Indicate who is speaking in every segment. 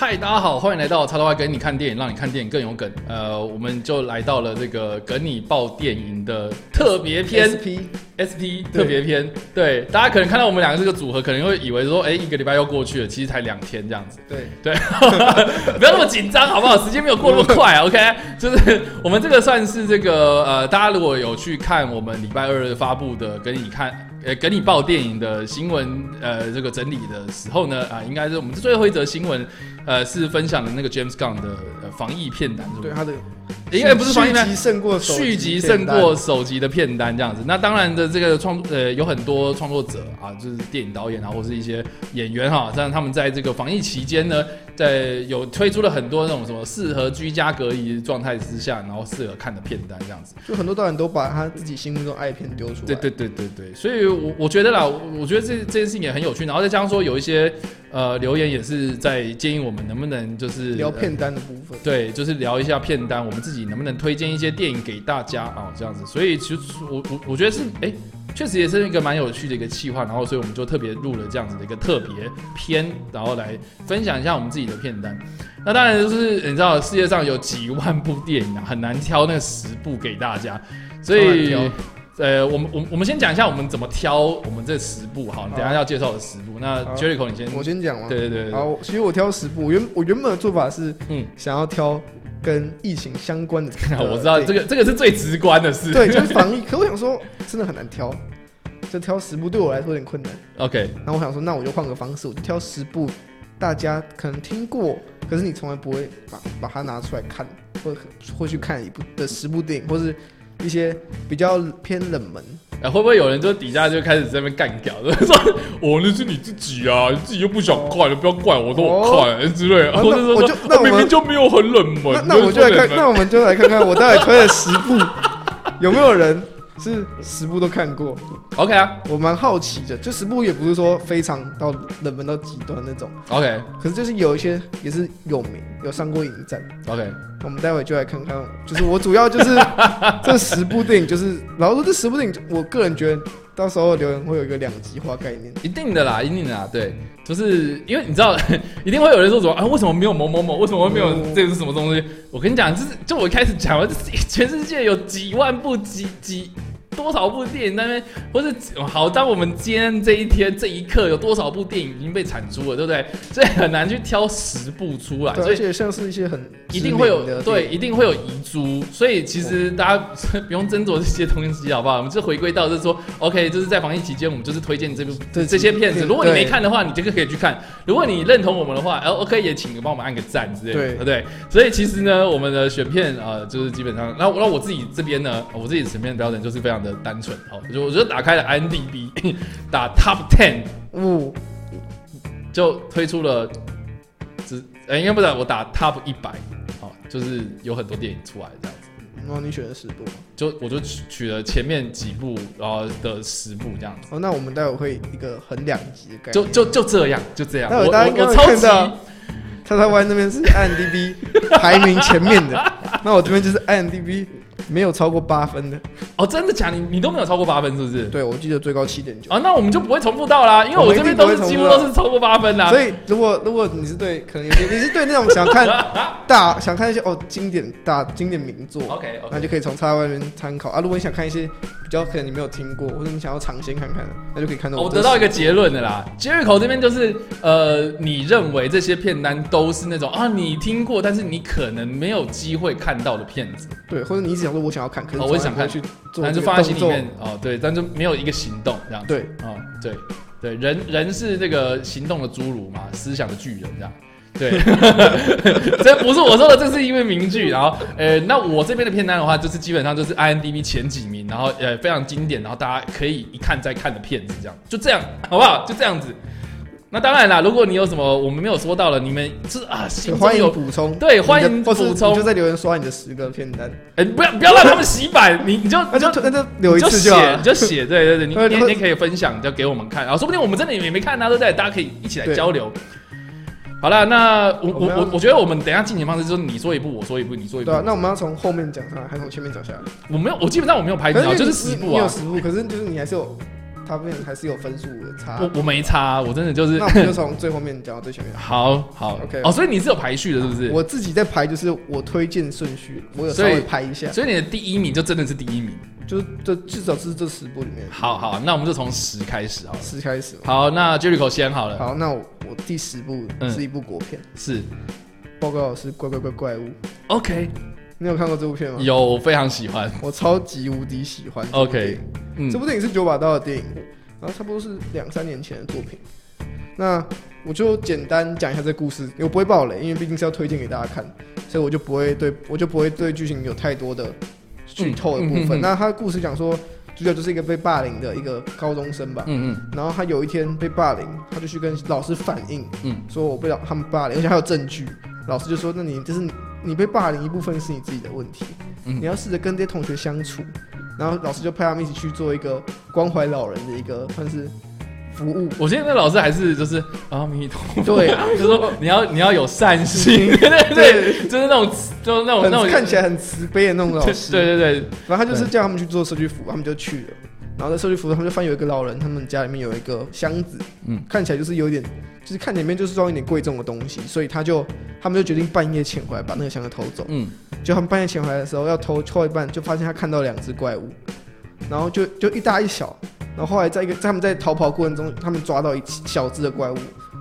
Speaker 1: 嗨，大家好，欢迎来到叉叉 Y 梗你看电影，让你看电影更有梗。呃，我们就来到了这个梗你爆电影的特别篇
Speaker 2: ，SP
Speaker 1: SP 特别篇。对，大家可能看到我们两个这个组合，可能会以为说，哎，一个礼拜又过去了，其实才两天这样子。
Speaker 2: 对
Speaker 1: 对，不要那么紧张，好不好？时间没有过那么快啊。OK，就是我们这个算是这个呃，大家如果有去看我们礼拜二发布的跟你看。呃，梗你爆电影的新闻，呃，这个整理的时候呢，啊、呃，应该是我们最后一则新闻，呃，是分享的那个 James Gunn 的、呃、防疫片单？
Speaker 2: 对他的，
Speaker 1: 应该不是防疫片单，
Speaker 2: 续集胜过
Speaker 1: 续集胜过首集的片单这样子。那当然的，这个创呃有很多创作者啊，就是电影导演啊，或是一些演员哈，让他们在这个防疫期间呢，在有推出了很多那种什么适合居家隔离状态之下，然后适合看的片单这样子。
Speaker 2: 就很多导演都把他自己心目中爱片丢出来。
Speaker 1: 对对对对对，所以。我我觉得啦，我觉得这这件事情也很有趣，然后再加上说有一些呃留言也是在建议我们能不能就是
Speaker 2: 聊片单的部分，
Speaker 1: 呃，对，就是聊一下片单，我们自己能不能推荐一些电影给大家啊，这样子。所以其实我我我觉得是哎，确实也是一个蛮有趣的一个企划，然后所以我们就特别录了这样子的一个特别篇，然后来分享一下我们自己的片单。那当然就是你知道世界上有几万部电影啊，很难挑那十部给大家，所以。呃，我们我我们先讲一下我们怎么挑我们这十部好，你等下要介绍的十部。那 Jericho 你先，
Speaker 2: 我先讲嘛。
Speaker 1: 对对对，对。
Speaker 2: 好，其实我挑十部，我原我原本的做法是，嗯，想要挑跟疫情相关的。
Speaker 1: 我知道这个这个是最直观的事。
Speaker 2: 对，就是 防疫。可我想说，真的很难挑，就挑十部对我来说有点困难。
Speaker 1: OK，
Speaker 2: 然后我想说，那我就换个方式，我就挑十部大家可能听过，可是你从来不会把把它拿出来看，或或去看一部的十部电影，或是。一些比较偏冷门，
Speaker 1: 哎、欸，会不会有人就底下就开始在那边干掉，就 说哦，那是你自己啊，你自己又不想看，你、不要怪我，说我看、欸、之类的。或者说，我就那我明明就没有很冷门，
Speaker 2: 那，那我们就来看，那我们就来看看我大概推了十部有没有人。是十部都看过
Speaker 1: ，OK 啊，
Speaker 2: 我蛮好奇的，就十部也不是说非常到冷门到极端那种
Speaker 1: ，OK，
Speaker 2: 可是就是有一些也是有名，有上过影展
Speaker 1: ，OK，
Speaker 2: 我们待会就来看看，就是我主要就是 这十部电影，就是然后说这十部电影，我个人觉得到时候留言会有一个两极化概念，
Speaker 1: 一定的啦，一定的啦，对，就是因为你知道，一定会有人说什么啊，为什么没有某某某，为什么会没有这个是什么东西？我跟你讲，就是就我一开始讲了，全世界有几万部几几。多少部电影那边，或是好，当我们今天这一天这一刻有多少部电影已经被产出了，对不对？所以很难去挑十部出来。
Speaker 2: 而且像是一些很
Speaker 1: 一定会有对，一定会有遗珠。所以其实大家 不用斟酌这些东西，好不好？我们就回归到就是说，OK，就是在防疫期间，我们就是推荐这部这这些片子。如果你没看的话，你这个可以去看。如果你认同我们的话，OK，也请帮我们按个赞之类的，对不对？所以其实呢，我们的选片啊、呃，就是基本上，然后然后我自己这边呢，我自己选片的标准就是非常的单纯，好，就我就打开了 IMDB，打 Top Ten，五，就推出了，只，呃，应该不是，我打 Top 一百，好，就是有很多电影出来这样子。
Speaker 2: 然后你选了十部，
Speaker 1: 就我就取取了前面几部，然后的十部这样子。
Speaker 2: 哦，那我们待会会一个很两极的概念，
Speaker 1: 就就就这样，就这样。
Speaker 2: 那我大家我超级，叉叉 Y 那边是 IMDB 排名前面的，那我这边就是 IMDB。没有超过八分的
Speaker 1: 哦，真的假的？你你都没有超过八分，是不是？
Speaker 2: 对，我记得最高七点九。
Speaker 1: 啊，那我们就不会重复到啦，因为我这边都是几乎都是超过八分的。
Speaker 2: 所以如果如果你是对，可能有些你是对那种想看 大想看一些哦经典大经典名作
Speaker 1: ，OK，
Speaker 2: 那就可以从叉 Y 那边参考啊。如果你想看一些比较可能你没有听过，或者你想要尝鲜看看，那就可以看到。我
Speaker 1: 得到一个结论的啦，Jericho 这边就是呃，你认为这些片单都是那种啊你听过，但是你可能没有机会看到的片子。
Speaker 2: 对，或者你一直想说我想要看，可是。
Speaker 1: 我想看去，但是放在心里面哦，对，但是没有一个行动这样子。
Speaker 2: 对，
Speaker 1: 哦，对，对，人人是这个行动的侏儒嘛，思想的巨人这样。对，这不是我说的，这是因为名句。然后，呃，那我这边的片单的话，就是基本上就是 i n d b 前几名，然后呃非常经典，然后大家可以一看再看的片子，这样，就这样，好不好？就这样子。那当然啦，如果你有什么我们没有说到的，你们是啊，
Speaker 2: 欢迎补充，
Speaker 1: 对，欢迎补充，
Speaker 2: 就在留言刷你的十个片单。
Speaker 1: 哎，不要不要让他们洗版，你你就
Speaker 2: 那就那就留一次就写，
Speaker 1: 你就写，对对对，你 你你可以分享，就给我们看，然后说不定我们真的也没看啊，对不对？大家可以一起来交流。好了，那我我我我觉得我们等一下进行方式就是你说一部，我说一部，你说一部。
Speaker 2: 对啊，那我们要从后面讲上来，还是从前面讲下来？
Speaker 1: 我没有，我基本上我没有拍掉，就是十部啊，
Speaker 2: 有十部，可是就是你还是有。它变成还是有分数的差。
Speaker 1: 我我没差，我真的就是。
Speaker 2: 那我们就从最后面讲到最前面。
Speaker 1: 好好
Speaker 2: ，OK。
Speaker 1: 哦，所以你是有排序的，是不是？
Speaker 2: 我自己在排，就是我推荐顺序，我有稍微排一下。
Speaker 1: 所以你的第一名就真的是第一名，
Speaker 2: 就是这至少是这十部里面。
Speaker 1: 好好，那我们就从十开始好了。
Speaker 2: 十开始。
Speaker 1: 好，那 Jericho 先好了。
Speaker 2: 好，那我我第十部是一部国片，
Speaker 1: 是
Speaker 2: 报告老师怪怪怪怪物。
Speaker 1: OK。
Speaker 2: 你有看过这部片吗？
Speaker 1: 有，我非常喜欢，
Speaker 2: 我超级无敌喜欢。
Speaker 1: OK，
Speaker 2: 嗯，这部电影是九把刀的电影，然后差不多是两三年前的作品。那我就简单讲一下这故事，我不会爆雷，因为毕竟是要推荐给大家看，所以我就不会对我就不会对剧情有太多的剧透的部分。嗯嗯嗯嗯、那他的故事讲说，主角就是一个被霸凌的一个高中生吧，嗯嗯，然后他有一天被霸凌，他就去跟老师反映，嗯，说我被他们霸凌，而且还有证据。老师就说，那你就是。你被霸凌一部分是你自己的问题，嗯、你要试着跟这些同学相处，然后老师就派他们一起去做一个关怀老人的一个算是服务。
Speaker 1: 我现在那老师还是就是阿弥陀佛，
Speaker 2: 对啊，
Speaker 1: 就是说你要你要有善心，对。对 对，就是那种就是那种那种
Speaker 2: 看起来很慈悲的那种老师，
Speaker 1: 对对对，
Speaker 2: 然后他就是叫他们去做社区服务，他们就去了。然后在社区服务，他们就发现有一个老人，他们家里面有一个箱子，嗯，看起来就是有点，就是看里面就是装一点贵重的东西，所以他就他们就决定半夜潜回来把那个箱子偷走，嗯，就他们半夜潜回来的时候要偷偷一半，就发现他看到两只怪物，然后就就一大一小，然后后来在一个在他们在逃跑过程中，他们抓到一小只的怪物。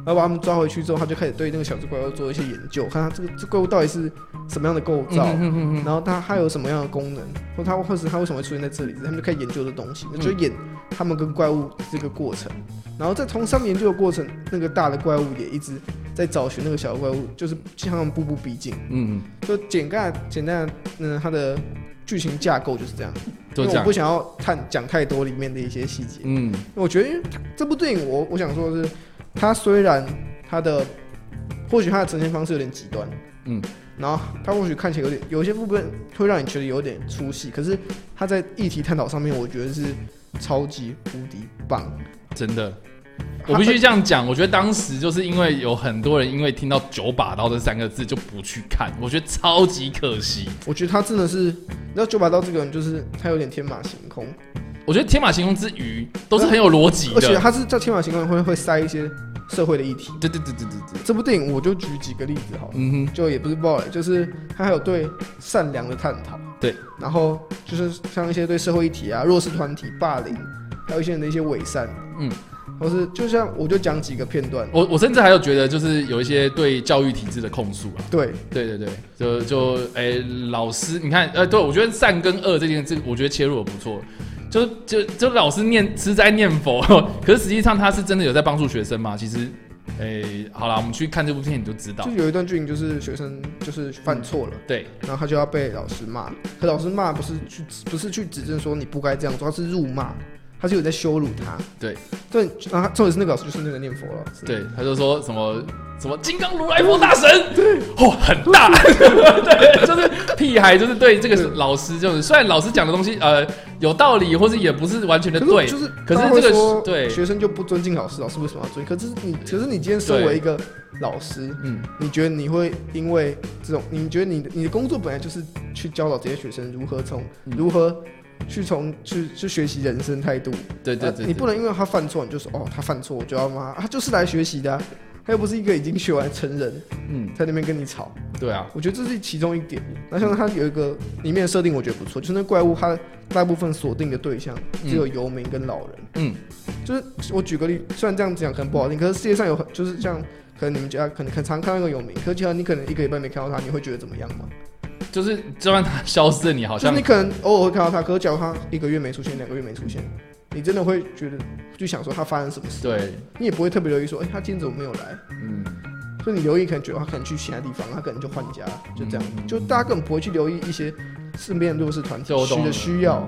Speaker 2: 然后把他们抓回去之后，他就开始对那个小只怪物做一些研究，看他这个这怪物到底是什么样的构造，然后它它有什么样的功能，或他或是它为什么会出现在这里，他们就开始研究这东西，嗯、就演他们跟怪物这个过程。然后在从上面研究的过程，那个大的怪物也一直在找寻那个小的怪物，就是向他们步步逼近。嗯，就简单简单，嗯，它的剧情架构就是这样。因为我不想要探讲太多里面的一些细节。嗯，我觉得这部电影我，我我想说的是。它虽然它的或许它的呈现方式有点极端，嗯，然后它或许看起来有点有些部分会让你觉得有点粗细，可是它在议题探讨上面，我觉得是超级无敌棒，
Speaker 1: 真的。我必须这样讲，我觉得当时就是因为有很多人因为听到“九把刀”这三个字就不去看，我觉得超级可惜。
Speaker 2: 我觉得他真的是，你知道“九把刀”这个人就是他有点天马行空。
Speaker 1: 我觉得天马行空之余都是很有逻辑的，
Speaker 2: 而且他是在天马行空会会塞一些。社会的议题，
Speaker 1: 对对对对对对。
Speaker 2: 这部电影我就举几个例子好了，嗯哼，就也不是爆雷，就是他还有对善良的探讨，
Speaker 1: 对，
Speaker 2: 然后就是像一些对社会议题啊、弱势团体霸凌，还有一些人的一些伪善，嗯，或是就像我就讲几个片段，
Speaker 1: 我我甚至还有觉得就是有一些对教育体制的控诉啊，
Speaker 2: 对
Speaker 1: 对对对，就就哎、欸、老师，你看，呃，对我觉得善跟恶这件事，我觉得切入的不错。就就就老师念是在念佛，可是实际上他是真的有在帮助学生吗？其实，诶、欸，好了，我们去看这部片你就知道。
Speaker 2: 就有一段剧情，就是学生就是犯错了，
Speaker 1: 对，
Speaker 2: 然后他就要被老师骂，可老师骂不是去不是去指正说你不该这样做，他是辱骂。他是有在羞辱他，
Speaker 1: 对，
Speaker 2: 对，然后重点是那个老师就是那个念佛了，
Speaker 1: 对，他就说什么什么金刚如来佛大神，对，哦，很大，对，就是屁孩，就是对这个老师，就是虽然老师讲的东西呃有道理，或是也不是完全的对，
Speaker 2: 就是
Speaker 1: 可是这个对。学
Speaker 2: 生就不尊敬老师，老师为什么要尊敬？可是你，可是你今天身为一个老师，嗯，你觉得你会因为这种，你觉得你的你的工作本来就是去教导这些学生如何从如何。去从去去学习人生态度，
Speaker 1: 对对对，
Speaker 2: 你不能因为他犯错，你就说哦，他犯错我就要骂他，就是来学习的，啊，他又不是一个已经学完成人，嗯，在那边跟你吵，
Speaker 1: 对啊，
Speaker 2: 我觉得这是其中一点。那像他有一个里面的设定，我觉得不错，就是那怪物它大部分锁定的对象只有游民跟老人，嗯，就是我举个例，虽然这样讲可能不好听，可是世界上有很就是像可能你们家可能很常看到一个游民，可是你可能一个礼拜没看到他，你会觉得怎么样吗？
Speaker 1: 就是就算他消失了，你好像
Speaker 2: 你可能偶尔会看到他，可是假如他一个月没出现，两个月没出现，你真的会觉得就想说他发生什么事？
Speaker 1: 对，
Speaker 2: 你也不会特别留意说，哎、欸，他今天怎么没有来？嗯，所以你留意可能觉得他可能去其他地方，他可能就换家，就这样，嗯、就大家根本不会去留意一些身边的弱势团体的需要。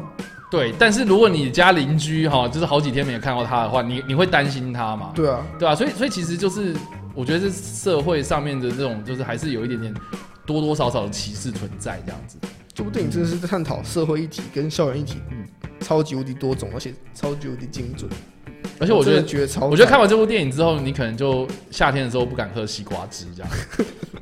Speaker 1: 对，但是如果你家邻居哈，就是好几天没有看到他的话，你你会担心他吗？
Speaker 2: 对啊，
Speaker 1: 对啊，所以所以其实就是我觉得是社会上面的这种，就是还是有一点点。多多少少的歧视存在，这样子。
Speaker 2: 这部电影真的是在探讨社会议题跟校园议题，嗯，超级无敌多种，而且超级无敌精准。
Speaker 1: 而且我觉得，
Speaker 2: 觉得超，
Speaker 1: 我觉得看完这部电影之后，你可能就夏天的时候不敢喝西瓜汁，这样。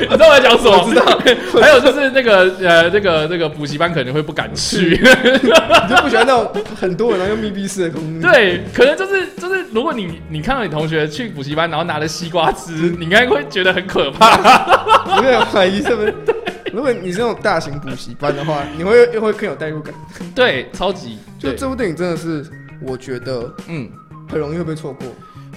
Speaker 1: 你知道我在讲什么？
Speaker 2: 我知道。
Speaker 1: 还有就是那个呃，那个那个补习班可能会不敢去，
Speaker 2: 你就不喜欢那种很多人然后用密闭式的空间。
Speaker 1: 对，可能就是就是，如果你你看到你同学去补习班，然后拿了西瓜汁，你应该会觉得很可怕。
Speaker 2: 有点怀疑是不是？如果你是那种大型补习班的话，你会又会更有代入感。
Speaker 1: 对，超级。
Speaker 2: 就这部电影真的是，我觉得嗯，很容易会被错过。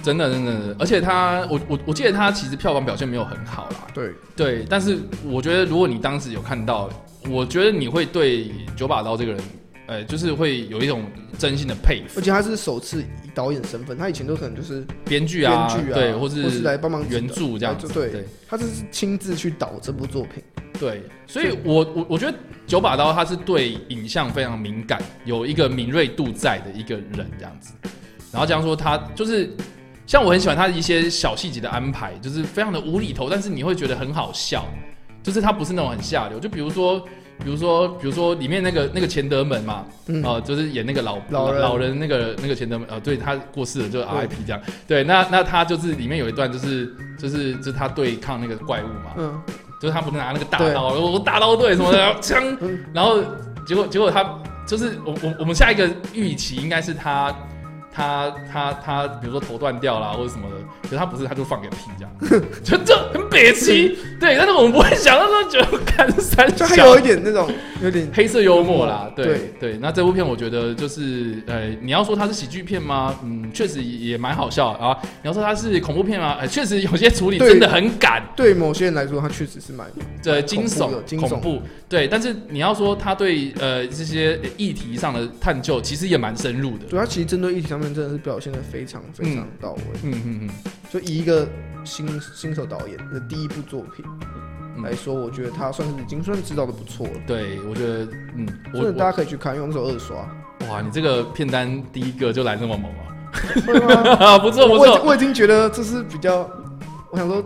Speaker 1: 真的，真的，而且他，我我我记得他其实票房表现没有很好啦。
Speaker 2: 对
Speaker 1: 对，但是我觉得如果你当时有看到，我觉得你会对九把刀这个人，呃，就是会有一种真心的佩服。
Speaker 2: 而且他是首次以导演身份，他以前都可能就是
Speaker 1: 编剧啊，
Speaker 2: 编剧啊，
Speaker 1: 对，或是
Speaker 2: 或是来帮忙
Speaker 1: 原著这样子。
Speaker 2: 对，
Speaker 1: 对
Speaker 2: 他是亲自去导这部作品。
Speaker 1: 对，所以我我我觉得九把刀他是对影像非常敏感，有一个敏锐度在的一个人这样子。然后这样说，他就是。像我很喜欢他的一些小细节的安排，就是非常的无厘头，但是你会觉得很好笑，就是他不是那种很下流。就比如说，比如说，比如说里面那个那个钱德门嘛，嗯、呃，就是演那个老老人，老人那个那个钱德门，呃，对他过世了，就是 RIP 这样。对，那那他就是里面有一段就是就是就是他对抗那个怪物嘛，嗯，就是他不是拿那个大刀，我大刀队什么的枪，然后结果结果他就是我我我们下一个预期应该是他。他他他，比如说头断掉啦，或者什么的，可是他不是，他就放给屁这样，就就很憋气。对，但是我们不会想到说觉得看三小，
Speaker 2: 就还有一点那种有点
Speaker 1: 黑色幽默啦。对
Speaker 2: 对，
Speaker 1: 对，那这部片我觉得就是，呃，你要说它是喜剧片吗？嗯，确实也蛮好笑啊。你要说它是恐怖片吗？呃，确实有些处理真的很赶。
Speaker 2: 对某些人来说，它确实是蛮
Speaker 1: 对惊悚
Speaker 2: 惊悚
Speaker 1: 恐怖。对，但是你要说他对呃这些议题上的探究，其实也蛮深入的。
Speaker 2: 主要其实针对议题上面真的是表现的非常非常到位。
Speaker 1: 嗯嗯嗯。
Speaker 2: 就以一个新新手导演的第一部作品来说，我觉得他算是已经算知道的不错了。
Speaker 1: 对，我觉得嗯，
Speaker 2: 我觉得大家可以去看，因为那时候二刷。
Speaker 1: 哇，你这个片单第一个就来这么猛啊！不错不错，
Speaker 2: 我已经觉得这是比较，我想说。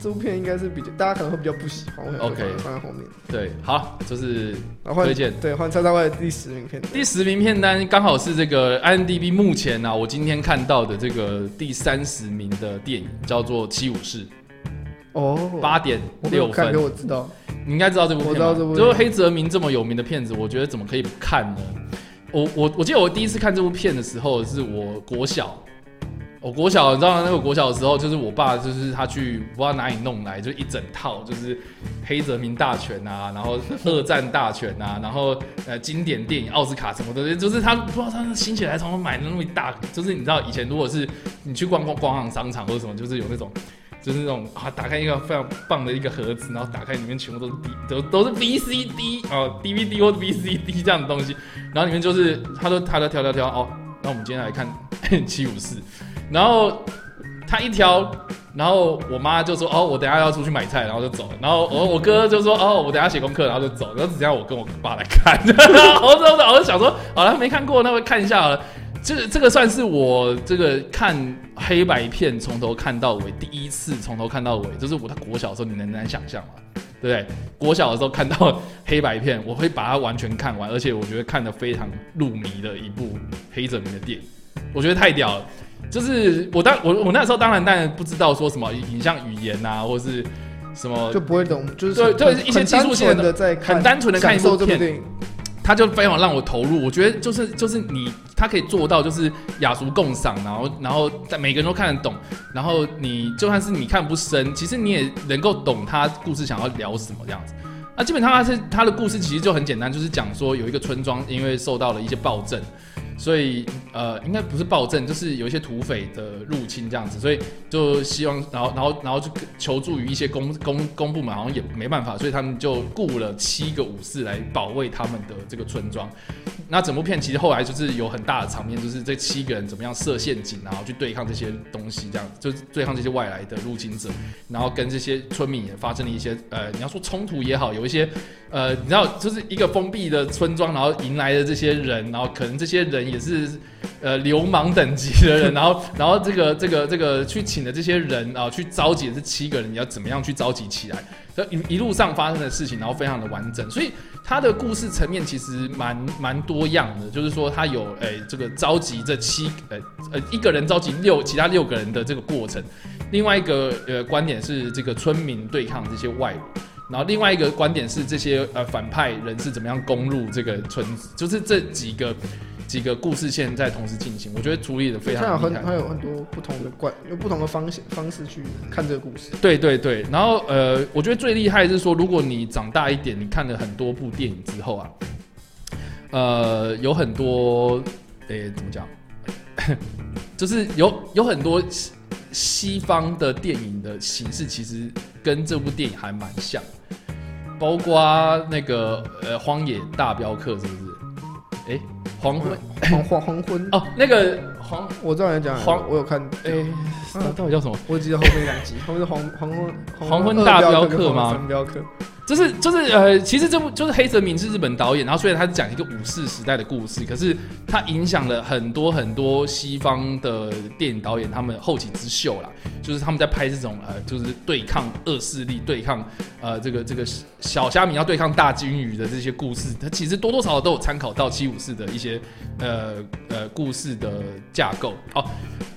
Speaker 2: 这部片应该是比较大家可能会比较不喜欢，OK，放在后面。
Speaker 1: 对，好，就是推荐。
Speaker 2: 对，换蔡大卫第十名片。
Speaker 1: 第十名片单刚好是这个 IMDB 目前呢、啊，我今天看到的这个第三十名的电影叫做《七武士》。哦，八点六分。
Speaker 2: 我知道，
Speaker 1: 你应该知道这部片。我知道这部。就是黑泽明这么有名的片子，我觉得怎么可以不看呢？我我我记得我第一次看这部片的时候，是我国小。我国小，你知道那个国小的时候，就是我爸，就是他去不知道哪里弄来，就一整套，就是黑泽明大全啊，然后二战大全啊，然后呃经典电影奥斯卡什么的，就是他不知道他心血来潮买那么一大，就是你知道以前如果是你去逛逛逛逛商场或者什么，就是有那种就是那种啊，打开一个非常棒的一个盒子，然后打开里面全部都是 D 都都是 VCD 啊 DVD 或者 VCD 这样的东西，然后里面就是他都他都挑挑挑哦，那我们今天来看 七五四。然后他一挑，然后我妈就说：“哦，我等下要出去买菜，然后就走了。”然后我我哥就说：“哦，我等下写功课，然后就走。”然后只剩下我跟我爸来看。然后我就我就想说：“好了，没看过，那我看一下好了。”这这个算是我 这个看黑白片从头看到尾第一次从头看到尾，就是我在国小的时候，你能难想象吗？对不对？国小的时候看到黑白片，我会把它完全看完，而且我觉得看得非常入迷的一部黑泽明的电影，我觉得太屌了。就是我当我我那时候当然当然不知道说什么影像语言啊，或是什么
Speaker 2: 就不会懂，就是
Speaker 1: 对对一些技术性的在很单纯的看一部片，他就非常让我投入。我觉得就是就是你他可以做到就是雅俗共赏，然后然后在每个人都看得懂，然后你就算是你看不深，其实你也能够懂他故事想要聊什么这样子。那基本上他是他的故事其实就很简单，就是讲说有一个村庄因为受到了一些暴政。所以，呃，应该不是暴政，就是有一些土匪的入侵这样子，所以就希望，然后，然后，然后就求助于一些公公公部门，好像也没办法，所以他们就雇了七个武士来保卫他们的这个村庄。那整部片其实后来就是有很大的场面，就是这七个人怎么样设陷阱，然后去对抗这些东西，这样子就是对抗这些外来的入侵者，然后跟这些村民也发生了一些，呃，你要说冲突也好，有一些，呃，你知道，就是一个封闭的村庄，然后迎来的这些人，然后可能这些人。也是，呃，流氓等级的人，然后，然后这个，这个，这个去请的这些人啊，去召集这七个人，你要怎么样去召集起来？一一路上发生的事情，然后非常的完整，所以他的故事层面其实蛮蛮多样的，就是说他有诶、欸、这个召集这七呃呃一个人召集六其他六个人的这个过程，另外一个呃观点是这个村民对抗这些外人，然后另外一个观点是这些呃反派人是怎么样攻入这个村子，就是这几个。几个故事线在同时进行，我觉得处理的非常厉害。它有很
Speaker 2: 它有很多不同的观，有不同的方式方式去看这个故事。
Speaker 1: 对对对，然后呃，我觉得最厉害是说，如果你长大一点，你看了很多部电影之后啊，呃，有很多，诶，怎么讲？就是有有很多西西方的电影的形式，其实跟这部电影还蛮像，包括那个呃，《荒野大镖客》是不是？诶。黄昏，
Speaker 2: 黄黄黄昏
Speaker 1: 哦，那个黄，
Speaker 2: 我知道你讲黄，我有看，哎，
Speaker 1: 到底叫什么？
Speaker 2: 我记得后面两集，后面是黄黄昏
Speaker 1: 黄昏大镖客吗？
Speaker 2: 三镖客。
Speaker 1: 就是就是呃，其实这部就是黑泽明是日本导演，然后虽然他是讲一个武士时代的故事，可是他影响了很多很多西方的电影导演，他们后起之秀啦，就是他们在拍这种呃，就是对抗恶势力、对抗呃这个这个小虾米要对抗大鲸鱼的这些故事，他其实多多少少都有参考到七武士的一些呃呃故事的架构。哦，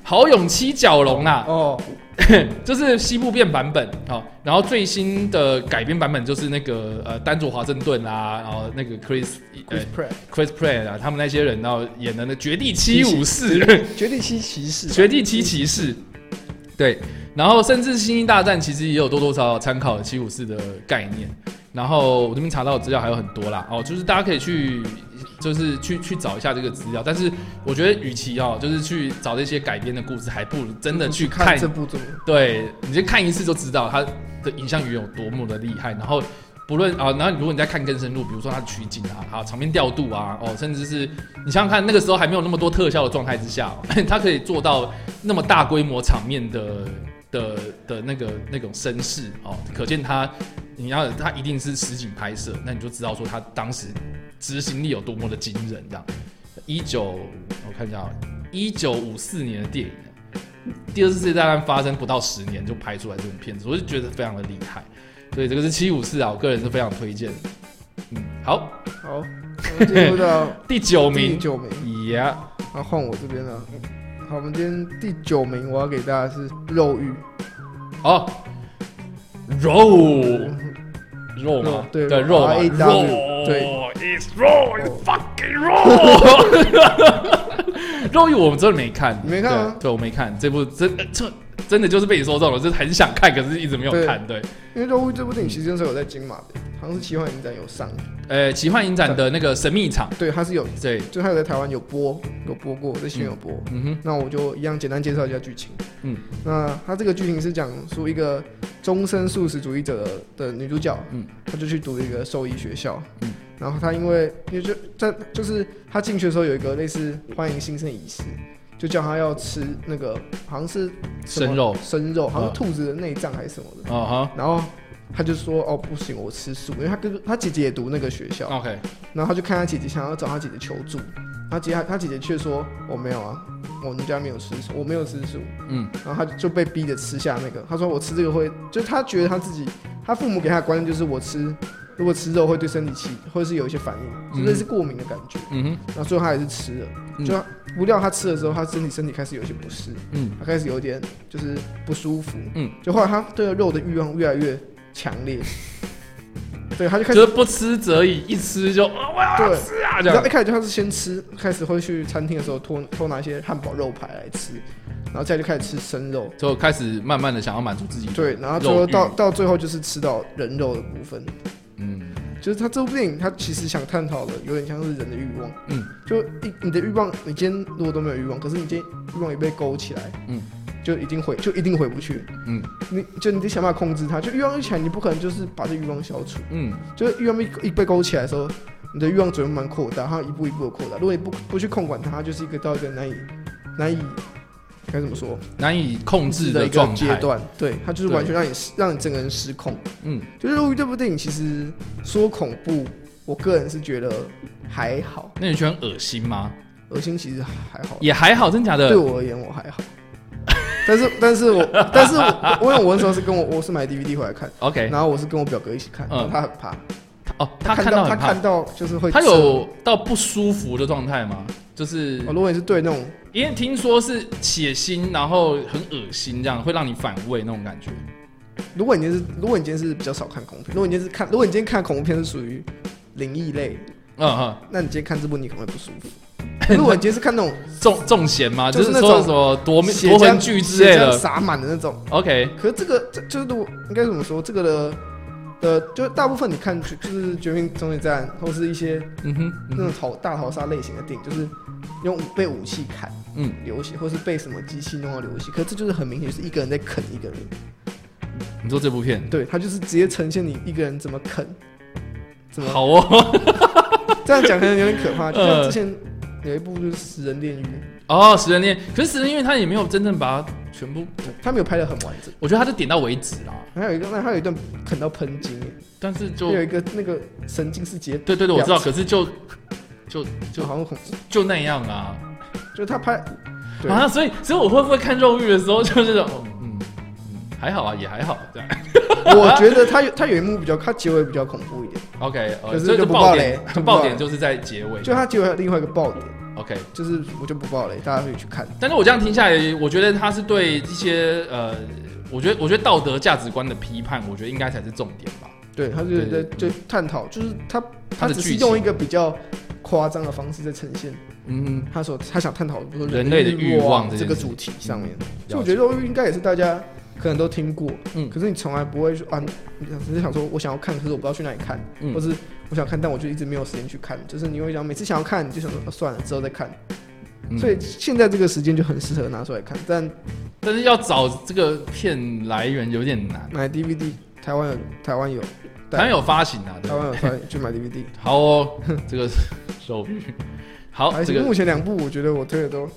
Speaker 1: 豪勇七角龙啊！哦。就是西部片版本啊，然后最新的改编版本就是那个呃丹佐华盛顿啊，然后那个 Chris
Speaker 2: Chris Pratt
Speaker 1: Chris Pratt 啊，他们那些人然后演的那绝地七武士，
Speaker 2: 绝地七骑士，
Speaker 1: 绝地七骑士，对，然后甚至星际大战其实也有多多少少参考了七武士的概念，然后我这边查到的资料还有很多啦，哦，就是大家可以去。就是去去找一下这个资料，但是我觉得，与其哦，就是去找这些改编的故事，还不如真的去看，
Speaker 2: 看这部作品。
Speaker 1: 对，你先看一次就知道它的影像语言有多么的厉害。然后不论啊，然后如果你再看更深入，比如说它的取景啊，啊场面调度啊，哦，甚至是你想想看，那个时候还没有那么多特效的状态之下，它可以做到那么大规模场面的。的的那个那种声势哦，可见他，你要他一定是实景拍摄，那你就知道说他当时执行力有多么的惊人。这样，一九我看一下，一九五四年的电影，第二次世界大战发生不到十年就拍出来这种片子，我就觉得非常的厉害。所以这个是七五四啊，我个人是非常推荐。嗯，好，
Speaker 2: 好，进入到
Speaker 1: 第九名，
Speaker 2: 第九名
Speaker 1: ，Yeah，
Speaker 2: 那换我这边了。好，我们今天第九名，我要给大家是肉欲。
Speaker 1: 哦，肉肉吗？
Speaker 2: 对
Speaker 1: 对肉嘛，肉
Speaker 2: 对
Speaker 1: ，It's raw，It's fucking raw。肉欲我们真的没看，
Speaker 2: 没看吗？
Speaker 1: 对，我没看这部，这这真的就是被你说中了，就是很想看，可是一直没有看。对，
Speaker 2: 因为肉欲这部电影其实那时候有在金马的。好像是奇幻影展有上，
Speaker 1: 呃，奇幻影展的那个神秘场，
Speaker 2: 对，它是有，
Speaker 1: 对，
Speaker 2: 就它有在台湾有播，有播过，在新闻有播。嗯哼，那我就一样简单介绍一下剧情。嗯，那它这个剧情是讲述一个终身素食主义者的女主角，嗯，她就去读一个兽医学校，嗯，然后她因为因为就在就是她进去的时候有一个类似欢迎新生仪式，就叫他要吃那个好像是
Speaker 1: 生肉，
Speaker 2: 生肉，好像兔子的内脏还是什么的，啊哈，然后。他就说：“哦，不行，我吃素，因为他哥哥他姐姐也读那个学校。OK，然后他就看他姐姐，想要找他姐姐求助。他姐他姐姐却说：我没有啊，我们家没有吃素，我没有吃素。嗯，然后他就被逼着吃下那个。他说：我吃这个会，就他觉得他自己，他父母给他的观念就是我吃，如果吃肉会对身体起，或者是有一些反应，就类似过敏的感觉。嗯哼，然后最后他还是吃了。就不料他吃了之后，他身体身体开始有一些不适。嗯，他开始有点就是不舒服。嗯，就后来他对肉的欲望越来越。”强烈，对，他就开始
Speaker 1: 就是不吃则已，一吃就我要吃啊！然
Speaker 2: 后一开始就他是先吃，开始会去餐厅的时候偷偷拿一些汉堡肉排来吃，然后再就开始吃生肉，
Speaker 1: 就开始慢慢的想要满足自己。
Speaker 2: 对，然后最后到到最后就是吃到人肉的部分。嗯，就是他这部电影，他其实想探讨的有点像是人的欲望。嗯，就一你的欲望，你今天如果都没有欲望，可是你今天欲望也被勾起来。嗯。就一定回，就一定回不去。嗯，你就你得想办法控制它。就欲望一起来，你不可能就是把这欲望消除。嗯，就是欲望一一被勾起来的时候，你的欲望只会慢慢扩大，它一步一步的扩大。如果你不不去控管它，它就是一个到一个难以难以该怎么说
Speaker 1: 难以控制的一个阶段。
Speaker 2: 对，它就是完全让你让你整个人失控。嗯，就是这部电影其实说恐怖，我个人是觉得还好。
Speaker 1: 那你觉得恶心吗？
Speaker 2: 恶心其实还好，
Speaker 1: 也还好，真假的？
Speaker 2: 对我而言，我还好。但是，但是我，但是我，我因为我那时候是跟我，我是买 DVD 回来看，OK，然后我是跟我表哥一起看，嗯，他很怕，
Speaker 1: 哦，他
Speaker 2: 看到他看到就是会，
Speaker 1: 他有到不舒服的状态吗？就是，
Speaker 2: 哦，如果你是对那种，
Speaker 1: 因为听说是血腥，然后很恶心，这样会让你反胃那种感觉。
Speaker 2: 如果你今天是，如果你今天是比较少看恐怖片，如果你今天是看，如果你今天看恐怖片是属于灵异类，嗯哼，那你今天看这部你可能会不舒服。如果你今天是看那种
Speaker 1: 重重咸吗？就是那种什么夺夺魂剧之类的，
Speaker 2: 洒满的那种。
Speaker 1: OK，
Speaker 2: 可是这个这就是如果应该怎么说？这个的呃，就大部分你看就是《绝命终结站》或是一些嗯哼那种逃大逃杀类型的电影，就是用被武器砍，嗯，流血，或是被什么机器弄到流血。可这就是很明显是一个人在啃一个人。
Speaker 1: 你说这部片？
Speaker 2: 对，他就是直接呈现你一个人怎么啃，怎么
Speaker 1: 好哦。
Speaker 2: 这样讲可能有点可怕。就像之前有一部就是《食人炼狱》
Speaker 1: 哦，《食人炼》，可是《食人炼狱》他也没有真正把它全部，
Speaker 2: 他没有拍的很完整。
Speaker 1: 我觉得他是点到为止啦。
Speaker 2: 还有一个，那还有一段啃到喷精，
Speaker 1: 但是就
Speaker 2: 有一个那个神经是结。
Speaker 1: 对对对，我知道。可是就就
Speaker 2: 就好像很
Speaker 1: 就那样啊，
Speaker 2: 就他拍
Speaker 1: 啊，所以所以我会不会看肉欲的时候就是这种。嗯还好啊，也还好这样。
Speaker 2: 我觉得他有他有一幕比较，他结尾比较恐怖一点。
Speaker 1: OK，
Speaker 2: 可是就不爆雷，
Speaker 1: 爆点就是在结尾。
Speaker 2: 就他结尾有另外一个爆点。
Speaker 1: OK，
Speaker 2: 就是我就不爆雷，大家可以去看。
Speaker 1: 但是我这样听下来，我觉得他是对一些呃，我觉得我觉得道德价值观的批判，我觉得应该才是重点吧。
Speaker 2: 对，他就是在就探讨，就是他他只是用一个比较夸张的方式在呈现。嗯，他所他想探讨
Speaker 1: 人类的欲望
Speaker 2: 这个主题上面，所以我觉得应该也是大家。可能都听过，嗯，可是你从来不会说啊，你只是想说我想要看，可是我不知道去哪里看，嗯，或是我想看，但我就一直没有时间去看，就是你会想每次想要看，你就想说，啊，算了，之后再看，嗯，所以现在这个时间就很适合拿出来看，但
Speaker 1: 但是要找这个片来源有点难，
Speaker 2: 买 DVD，台湾有，台湾有，
Speaker 1: 台湾有发行啊，
Speaker 2: 台湾有发行，去买 DVD，
Speaker 1: 好哦，这个手好，这个
Speaker 2: 目前两部我觉得我推的都。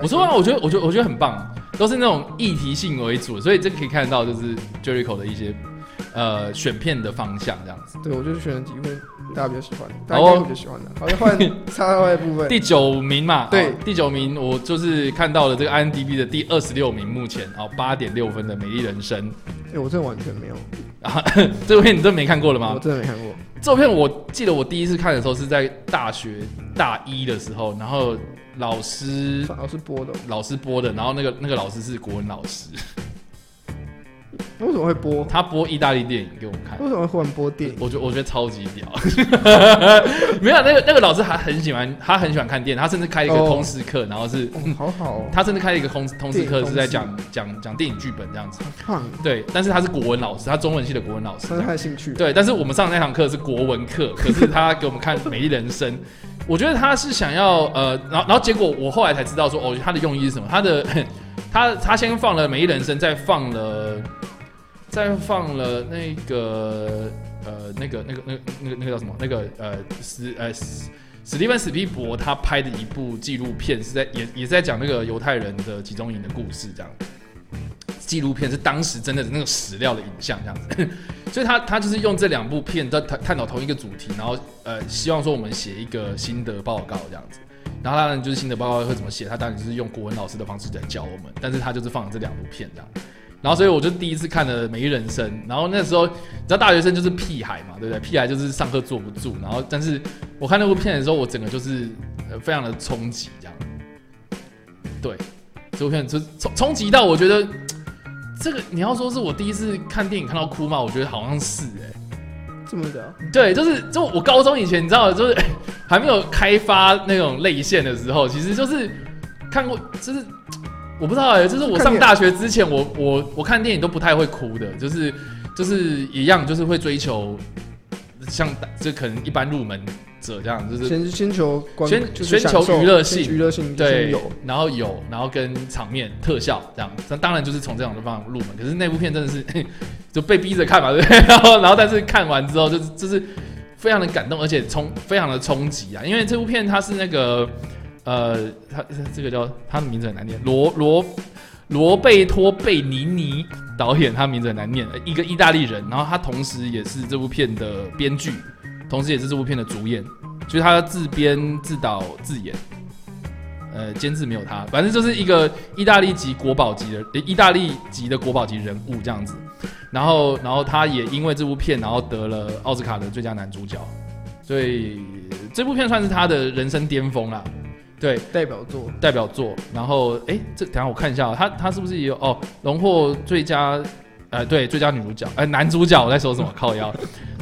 Speaker 1: 我说啊，我觉得，我觉得，我觉得很棒，都是那种议题性为主，所以这可以看得到，就是 Jericho 的一些呃选片的方向这样子。
Speaker 2: 对，我就是选了几部大家比较喜欢，大家比较喜欢的。好，的换插外部分。
Speaker 1: 第九名嘛，
Speaker 2: 对，
Speaker 1: 第九名我就是看到了这个 IMDB 的第二十六名，目前哦八点六分的《美丽人生》。
Speaker 2: 哎，我真的完全没有
Speaker 1: 啊，这部片你真的没看过了吗？
Speaker 2: 我真的没看过。
Speaker 1: 这部片我记得我第一次看的时候是在大学大一的时候，然后。老师，
Speaker 2: 老师播的，
Speaker 1: 老师播的，然后那个那个老师是国文老师。
Speaker 2: 为什么会播？
Speaker 1: 他播意大利电影给我们看。
Speaker 2: 为什么会忽然播电影？
Speaker 1: 我觉我觉得超级屌。没有那个那个老师还很喜欢，他很喜欢看电影，他甚至开了一个通识课，然后是
Speaker 2: 好好。
Speaker 1: 他甚至开了一个通通识课，是在讲讲讲电影剧本这样子。对，但是他是国文老师，他中文系的国文老师。
Speaker 2: 他是他的兴趣。
Speaker 1: 对，但是我们上的那堂课是国文课，可是他给我们看《美丽人生》。我觉得他是想要呃，然后然后结果我后来才知道说，哦，他的用意是什么？他的他他先放了《美丽人生》，再放了再放了那个呃那个那个那个那个那个叫什么？那个呃史呃史蒂芬史匹柏他拍的一部纪录片，是在也也在讲那个犹太人的集中营的故事，这样。纪录片是当时真的是那个史料的影像这样子，所以他他就是用这两部片在探探讨同一个主题，然后呃希望说我们写一个心得报告这样子，然后当然就是心得报告会怎么写，他当然就是用国文老师的方式在教我们，但是他就是放了这两部片这样，然后所以我就第一次看了《美人生》，然后那时候你知道大学生就是屁孩嘛，对不对？屁孩就是上课坐不住，然后但是我看那部片的时候，我整个就是呃非常的冲击这样，对，这部片就冲冲击到我觉得。这个你要说是我第一次看电影看到哭吗？我觉得好像是哎、欸，
Speaker 2: 这么的。
Speaker 1: 对，就是就我高中以前，你知道，就是还没有开发那种泪腺的时候，其实就是看过，就是我不知道哎、欸，就是我上大学之前，我我我看电影都不太会哭的，就是就是一样，就是会追求像就可能一般入门者。这样就是
Speaker 2: 先先求
Speaker 1: 先先求娱乐性，
Speaker 2: 娱乐性
Speaker 1: 对，然后有，然后跟场面特效这样，那当然就是从这种地方入门。可是那部片真的是 就被逼着看嘛，对不对？然后然后但是看完之后就是就是非常的感动，而且冲非常的冲击啊！因为这部片它是那个呃，他这个叫他的名字很难念，罗罗罗贝托贝尼尼导演，他名字很难念，一个意大利人，然后他同时也是这部片的编剧。同时，也是这部片的主演，就是他自编、自导、自演。呃，监制没有他，反正就是一个意大利籍国宝级的，意大利籍的国宝级人物这样子。然后，然后他也因为这部片，然后得了奥斯卡的最佳男主角，所以这部片算是他的人生巅峰啦。对，
Speaker 2: 代表作，
Speaker 1: 代表作。然后，哎，这等下我看一下，他他是不是也有哦，荣获最佳，呃，对，最佳女主角，呃，男主角我在说什么？靠腰。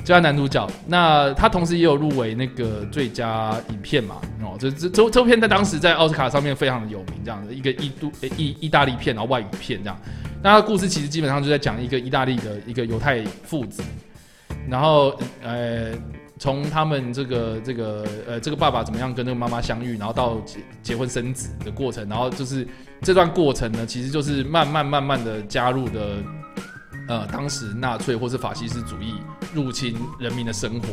Speaker 1: 最佳男主角，那他同时也有入围那个最佳影片嘛？哦，这这这这部片在当时在奥斯卡上面非常的有名，这样的一个意度意意大利片，然后外语片这样。那他的故事其实基本上就在讲一个意大利的一个犹太父子，然后呃，从他们这个这个呃这个爸爸怎么样跟那个妈妈相遇，然后到结结婚生子的过程，然后就是这段过程呢，其实就是慢慢慢慢的加入的。呃，当时纳粹或是法西斯主义入侵人民的生活，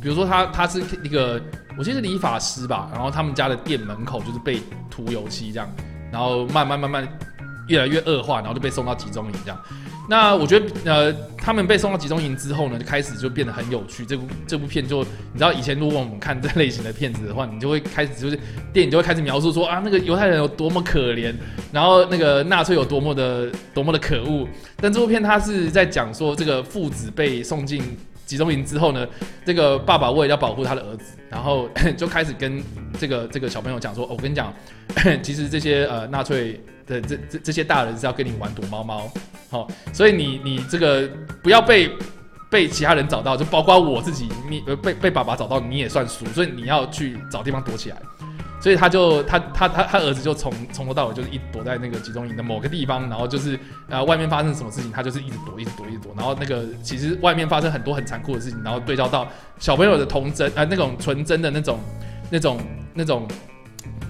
Speaker 1: 比如说他他是一个，我记得是理发师吧，然后他们家的店门口就是被涂油漆这样，然后慢慢慢慢越来越恶化，然后就被送到集中营这样。那我觉得，呃，他们被送到集中营之后呢，就开始就变得很有趣。这部这部片就，你知道，以前如果我们看这类型的片子的话，你就会开始就是电影就会开始描述说啊，那个犹太人有多么可怜，然后那个纳粹有多么的多么的可恶。但这部片它是在讲说，这个父子被送进集中营之后呢，这个爸爸为了要保护他的儿子，然后 就开始跟这个这个小朋友讲说，我跟你讲，其实这些呃纳粹。的，这这这些大人是要跟你玩躲猫猫，好，所以你你这个不要被被其他人找到，就包括我自己，你被被爸爸找到你也算输，所以你要去找地方躲起来。所以他就他他他他儿子就从从头到尾就是一躲在那个集中营的某个地方，然后就是呃外面发生什么事情，他就是一直躲一直躲一直躲，然后那个其实外面发生很多很残酷的事情，然后对照到小朋友的童真呃那种纯真的那种那种那种。那种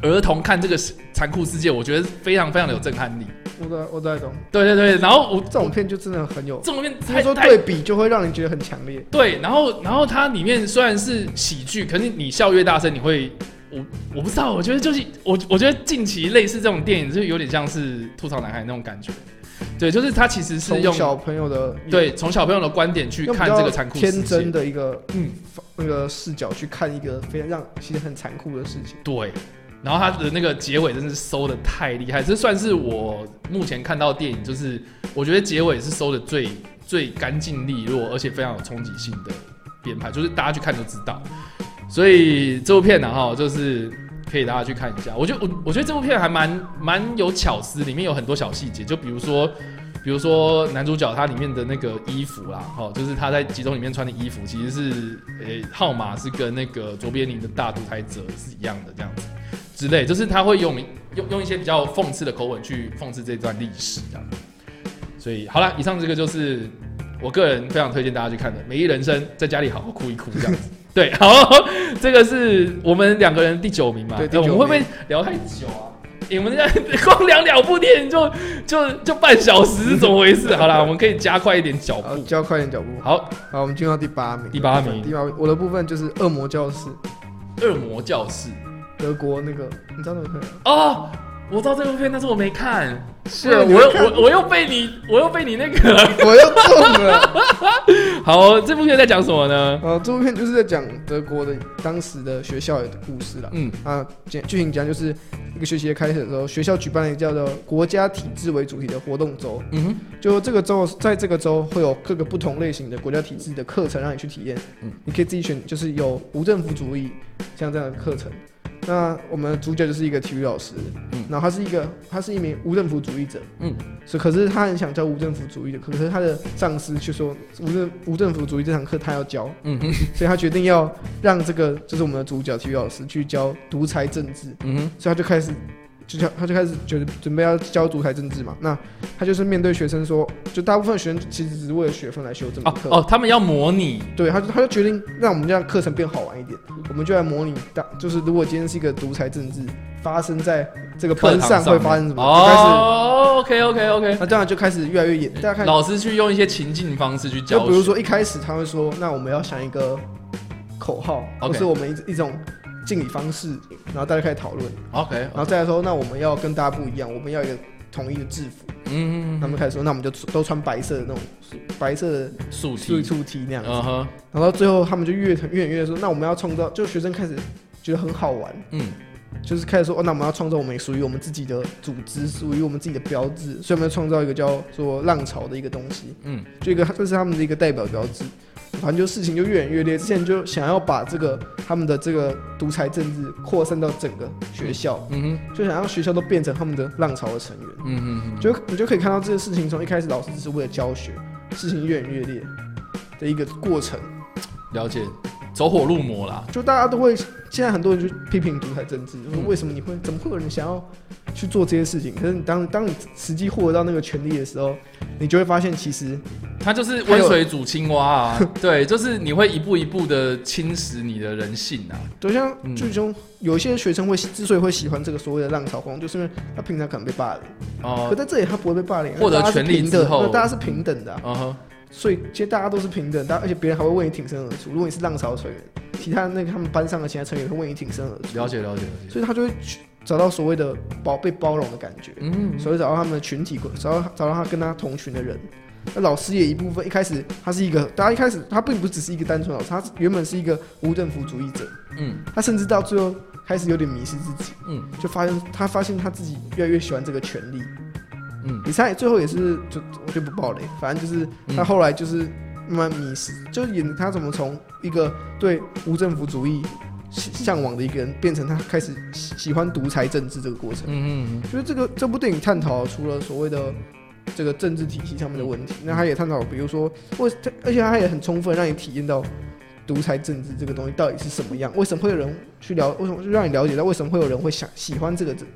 Speaker 1: 儿童看这个残酷世界，我觉得非常非常的有震撼力。
Speaker 2: 我在我在懂。
Speaker 1: 对对对，然后我
Speaker 2: 这种片就真的很有，
Speaker 1: 这种片
Speaker 2: 他说对比就会让人觉得很强烈。
Speaker 1: 对，然后然后它里面虽然是喜剧，可是你笑越大声，你会我我不知道，我觉得就是我我觉得近期类似这种电影就有点像是吐槽男孩那种感觉。对，就是他其实是用
Speaker 2: 小朋友的
Speaker 1: 对从小朋友的观点去看这个残酷
Speaker 2: 天真的一个嗯那个视角去看一个非常让其实很残酷的事情。
Speaker 1: 对。然后他的那个结尾真是收的太厉害，这算是我目前看到的电影，就是我觉得结尾是收的最最干净利落，而且非常有冲击性的编排，就是大家去看就知道。所以这部片呢，哈，就是可以大家去看一下。我觉得我我觉得这部片还蛮蛮有巧思，里面有很多小细节，就比如说比如说男主角他里面的那个衣服啦，哈，就是他在集中里面穿的衣服，其实是诶号码是跟那个卓别林的大独裁者是一样的这样子。之类，就是他会用用用一些比较讽刺的口吻去讽刺这段历史，这样。所以好了，以上这个就是我个人非常推荐大家去看的《美丽人生》，在家里好好哭一哭这样子。对，好，这个是我们两个人第九名嘛？对，我们会不会聊太久啊？欸、我们这样 光聊两部电影就就就半小时，是怎么回事？好了，我们可以加快一点脚步，
Speaker 2: 加快一点脚步。
Speaker 1: 好，
Speaker 2: 好，我们进到第八名。
Speaker 1: 第八名，
Speaker 2: 第八名，我的部分就是《恶魔教室》。
Speaker 1: 恶魔教室。
Speaker 2: 德国那个，你知道那个片
Speaker 1: 哦，我知道这部片，但是我没看。是，我又我我又被你，我又被你那个，
Speaker 2: 我又中了。
Speaker 1: 好，这部片在讲什么呢？
Speaker 2: 呃，这部片就是在讲德国的当时的学校的故事了。嗯啊，剧剧情讲就是一个学期的开始的时候，学校举办了一个叫做“国家体制”为主题的活动周。嗯哼，就这个周，在这个周会有各个不同类型的国家体制的课程让你去体验。嗯，你可以自己选，就是有无政府主义像这样的课程。那我们的主角就是一个体育老师，嗯，然后他是一个，他是一名无政府主义者，嗯，所以可是他很想教无政府主义的，可是他的上司却说无政无政府主义这堂课他要教，嗯。哼，所以他决定要让这个就是我们的主角体育老师去教独裁政治，嗯哼，所以他就开始。就叫他就开始觉得准备要教独裁政治嘛，那他就是面对学生说，就大部分学生其实只是为了学分来修这门课
Speaker 1: 哦，哦，他们要模拟，
Speaker 2: 对，他就他就决定让我们这样课程变好玩一点，我们就来模拟当就是如果今天是一个独裁政治发生在这个班上会发生什么，
Speaker 1: 哦，就开始哦 OK OK OK，
Speaker 2: 那这样就开始越来越严，大家看
Speaker 1: 老师去用一些情境方式去教，
Speaker 2: 就比如说一开始他会说，那我们要想一个口号，或、okay. 是我们一一种。敬礼方式，然后大家开始讨论
Speaker 1: ，OK，
Speaker 2: 然后再来说，那我们要跟大家不一样，我们要一个统一的制服，嗯嗯，他们开始说，那我们就都穿白色的那种白色的素素素 T 那样然后最后他们就越越演越说，那我们要创造，就学生开始觉得很好玩，嗯，就是开始说，哦，那我们要创造我们属于我们自己的组织，属于我们自己的标志，所以我们要创造一个叫做浪潮的一个东西。嗯，就一个这是他们的一个代表标志。反正就事情就越演越烈，之前就想要把这个他们的这个独裁政治扩散到整个学校，嗯哼，就想让学校都变成他们的浪潮的成员，嗯哼，就你就可以看到这个事情从一开始老师只是为了教学，事情越演越烈的一个过程。
Speaker 1: 了解。走火入魔啦，
Speaker 2: 就大家都会，现在很多人就批评独裁政治，说为什么你会，怎么会有人想要去做这些事情？可是你当当你实际获得到那个权利的时候，你就会发现，其实
Speaker 1: 他就是温水煮青蛙啊，对，就是你会一步一步的侵蚀你的人性啊。
Speaker 2: 就像最终有一些学生会之所以会喜欢这个所谓的浪潮风，就是因为他平常可能被霸凌哦，可在这里他不会被霸凌，
Speaker 1: 获得权利之后，
Speaker 2: 大家是平等的，嗯哼。所以其实大家都是平等，但而且别人还会为你挺身而出。如果你是浪潮成员，其他那个他们班上的其他成员会为你挺身而出。
Speaker 1: 了解了解了解。
Speaker 2: 所以他就会找到所谓的包被包容的感觉，嗯，所以找到他们的群体，找到找到他跟他同群的人。那老师也一部分，一开始他是一个，大家一开始他并不只是一个单纯老师，他原本是一个无政府主义者，嗯，他甚至到最后开始有点迷失自己，嗯，就发现他发现他自己越来越喜欢这个权力。嗯，比赛最后也是就我就不爆雷，反正就是他后来就是慢慢迷失，嗯、就演他怎么从一个对无政府主义向往的一个人，变成他开始喜欢独裁政治这个过程。嗯嗯，就是这个这部电影探讨除了所谓的这个政治体系上面的问题，那他也探讨，比如说为而且他也很充分让你体验到独裁政治这个东西到底是什么样，为什么会有人去了，为什么就让你了解到为什么会有人会想喜欢这个政。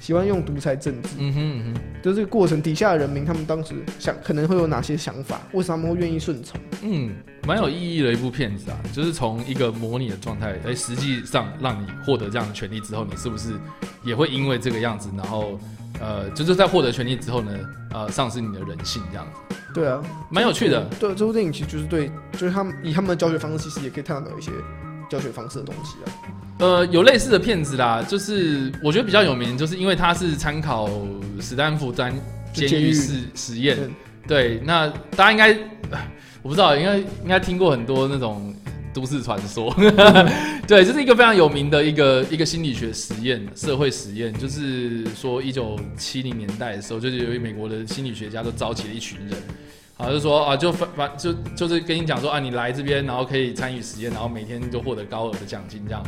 Speaker 2: 喜欢用独裁政治，嗯哼嗯哼，就这个过程底下的人民，他们当时想可能会有哪些想法？为什么他们会愿意顺从？
Speaker 1: 嗯，蛮有意义的一部片子啊，就是从一个模拟的状态，哎，实际上让你获得这样的权利之后，你是不是也会因为这个样子，然后呃，就是在获得权利之后呢，呃，丧失你的人性这样子？
Speaker 2: 对啊，
Speaker 1: 蛮有趣的。
Speaker 2: 对，这部电影其实就是对，就是他们以他们的教学方式，其实也可以探讨一些教学方式的东西啊。
Speaker 1: 呃，有类似的片子啦，就是我觉得比较有名，就是因为它是参考史丹福监监狱实实验。对，那大家应该 我不知道，应该应该听过很多那种都市传说。对，这是一个非常有名的一个一个心理学实验，社会实验，就是说一九七零年代的时候，就是由于美国的心理学家都召集了一群人，啊，就说啊，就反反就就是跟你讲说啊，你来这边，然后可以参与实验，然后每天就获得高额的奖金这样。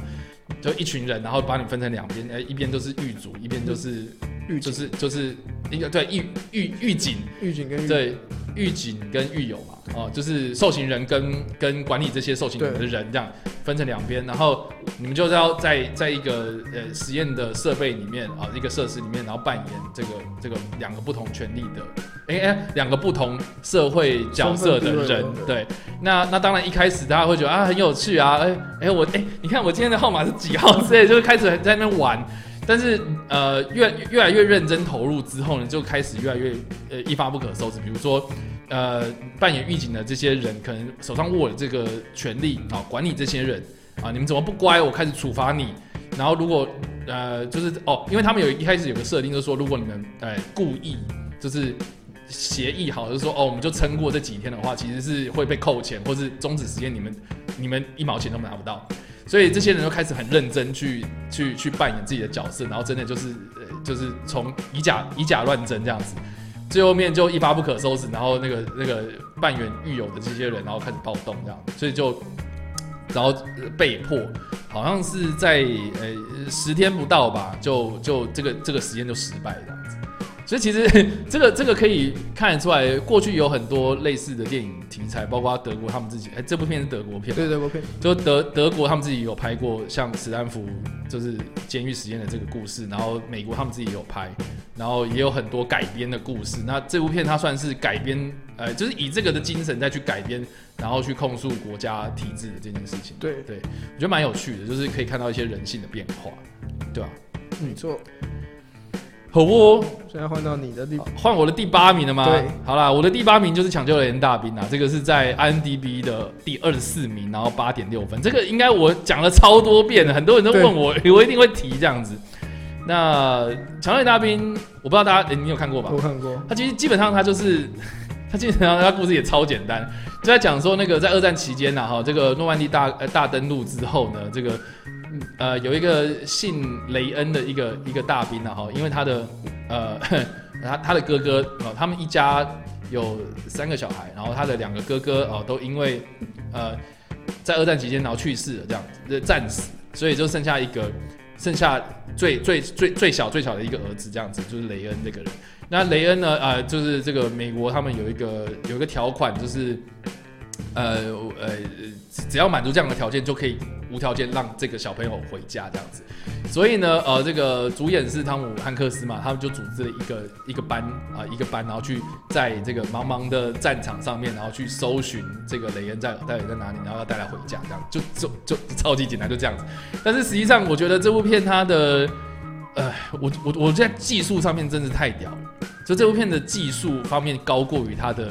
Speaker 1: 就一群人，然后把你分成两边，哎，一边就是狱卒，一边就是狱，就是就是一个对狱狱狱警，
Speaker 2: 狱警跟
Speaker 1: 对狱警跟狱友嘛，哦，就是受刑人跟跟管理这些受刑人的人这样分成两边，然后你们就是要在在一个呃实验的设备里面啊，一个设施里面，然后扮演这个这个两个不同权力的，哎哎，两个不同社会角色的人，对，那那当然一开始大家会觉得啊很有趣啊，哎哎我哎你看我今天的号码是。几号之类，就是开始在那边玩，但是呃，越越来越认真投入之后呢，就开始越来越呃一发不可收拾。比如说，呃，扮演狱警的这些人，可能手上握了这个权力啊，管理这些人啊，你们怎么不乖？我开始处罚你。然后如果呃，就是哦，因为他们有一开始有个设定，就是说，如果你们呃故意就是协议好，就是说哦，我们就撑过这几天的话，其实是会被扣钱，或是终止时间，你们你们一毛钱都拿不到。所以这些人就开始很认真去去去扮演自己的角色，然后真的就是呃就是从以假以假乱真这样子，最后面就一发不可收拾，然后那个那个扮演狱友的这些人，然后开始暴动这样，所以就然后被迫好像是在呃十天不到吧，就就这个这个实验就失败了。所以其实 这个这个可以看得出来，过去有很多类似的电影题材，包括德国他们自己，哎，这部片是德国片，
Speaker 2: 对德国片，
Speaker 1: 就德德国他们自己有拍过像史丹福就是监狱实验的这个故事，然后美国他们自己有拍，然后也有很多改编的故事。那这部片它算是改编，呃，就是以这个的精神再去改编，然后去控诉国家体制的这件事情。
Speaker 2: 对
Speaker 1: 对，我觉得蛮有趣的，就是可以看到一些人性的变化，对吧？
Speaker 2: 没错。
Speaker 1: 好不？
Speaker 2: 现在换到你的第
Speaker 1: 换我的第八名了吗？
Speaker 2: 对，
Speaker 1: 好啦，我的第八名就是《抢救雷恩大兵》啊，这个是在 IMDB 的第二十四名，然后八点六分。这个应该我讲了超多遍了，很多人都问我，我一定会提这样子。那《抢救雷恩大兵》，我不知道大家，欸，你有看过吧？
Speaker 2: 我看过。
Speaker 1: 他其实基本上他就是，他基本上他故事也超简单，就在讲说那个在二战期间呐，哈，这个诺曼底大呃大登陆之后呢，这个。呃有一个姓雷恩的一个一个大兵啊哈，因为他的呃 他他的哥哥哦，他们一家有三个小孩，然后他的两个哥哥哦都因为呃在二战期间然后去世了这样子，战死，所以就剩下一个剩下最最最最小最小的一个儿子这样子，就是雷恩这个人。那雷恩呢？呃，就是这个美国他们有一个有一个条款，就是呃呃，只要满足这样的条件，就可以无条件让这个小朋友回家这样子。所以呢，呃，这个主演是汤姆汉克斯嘛，他们就组织了一个一个班啊、一个班，然后去在这个茫茫的战场上面，然后去搜寻这个雷恩在到底在哪里，然后要带他回家，这样就就就，超级简单，就这样子。但是实际上，我觉得这部片它的。呃，我我我在技术上面真是太屌了，就这部片的技术方面高过于它的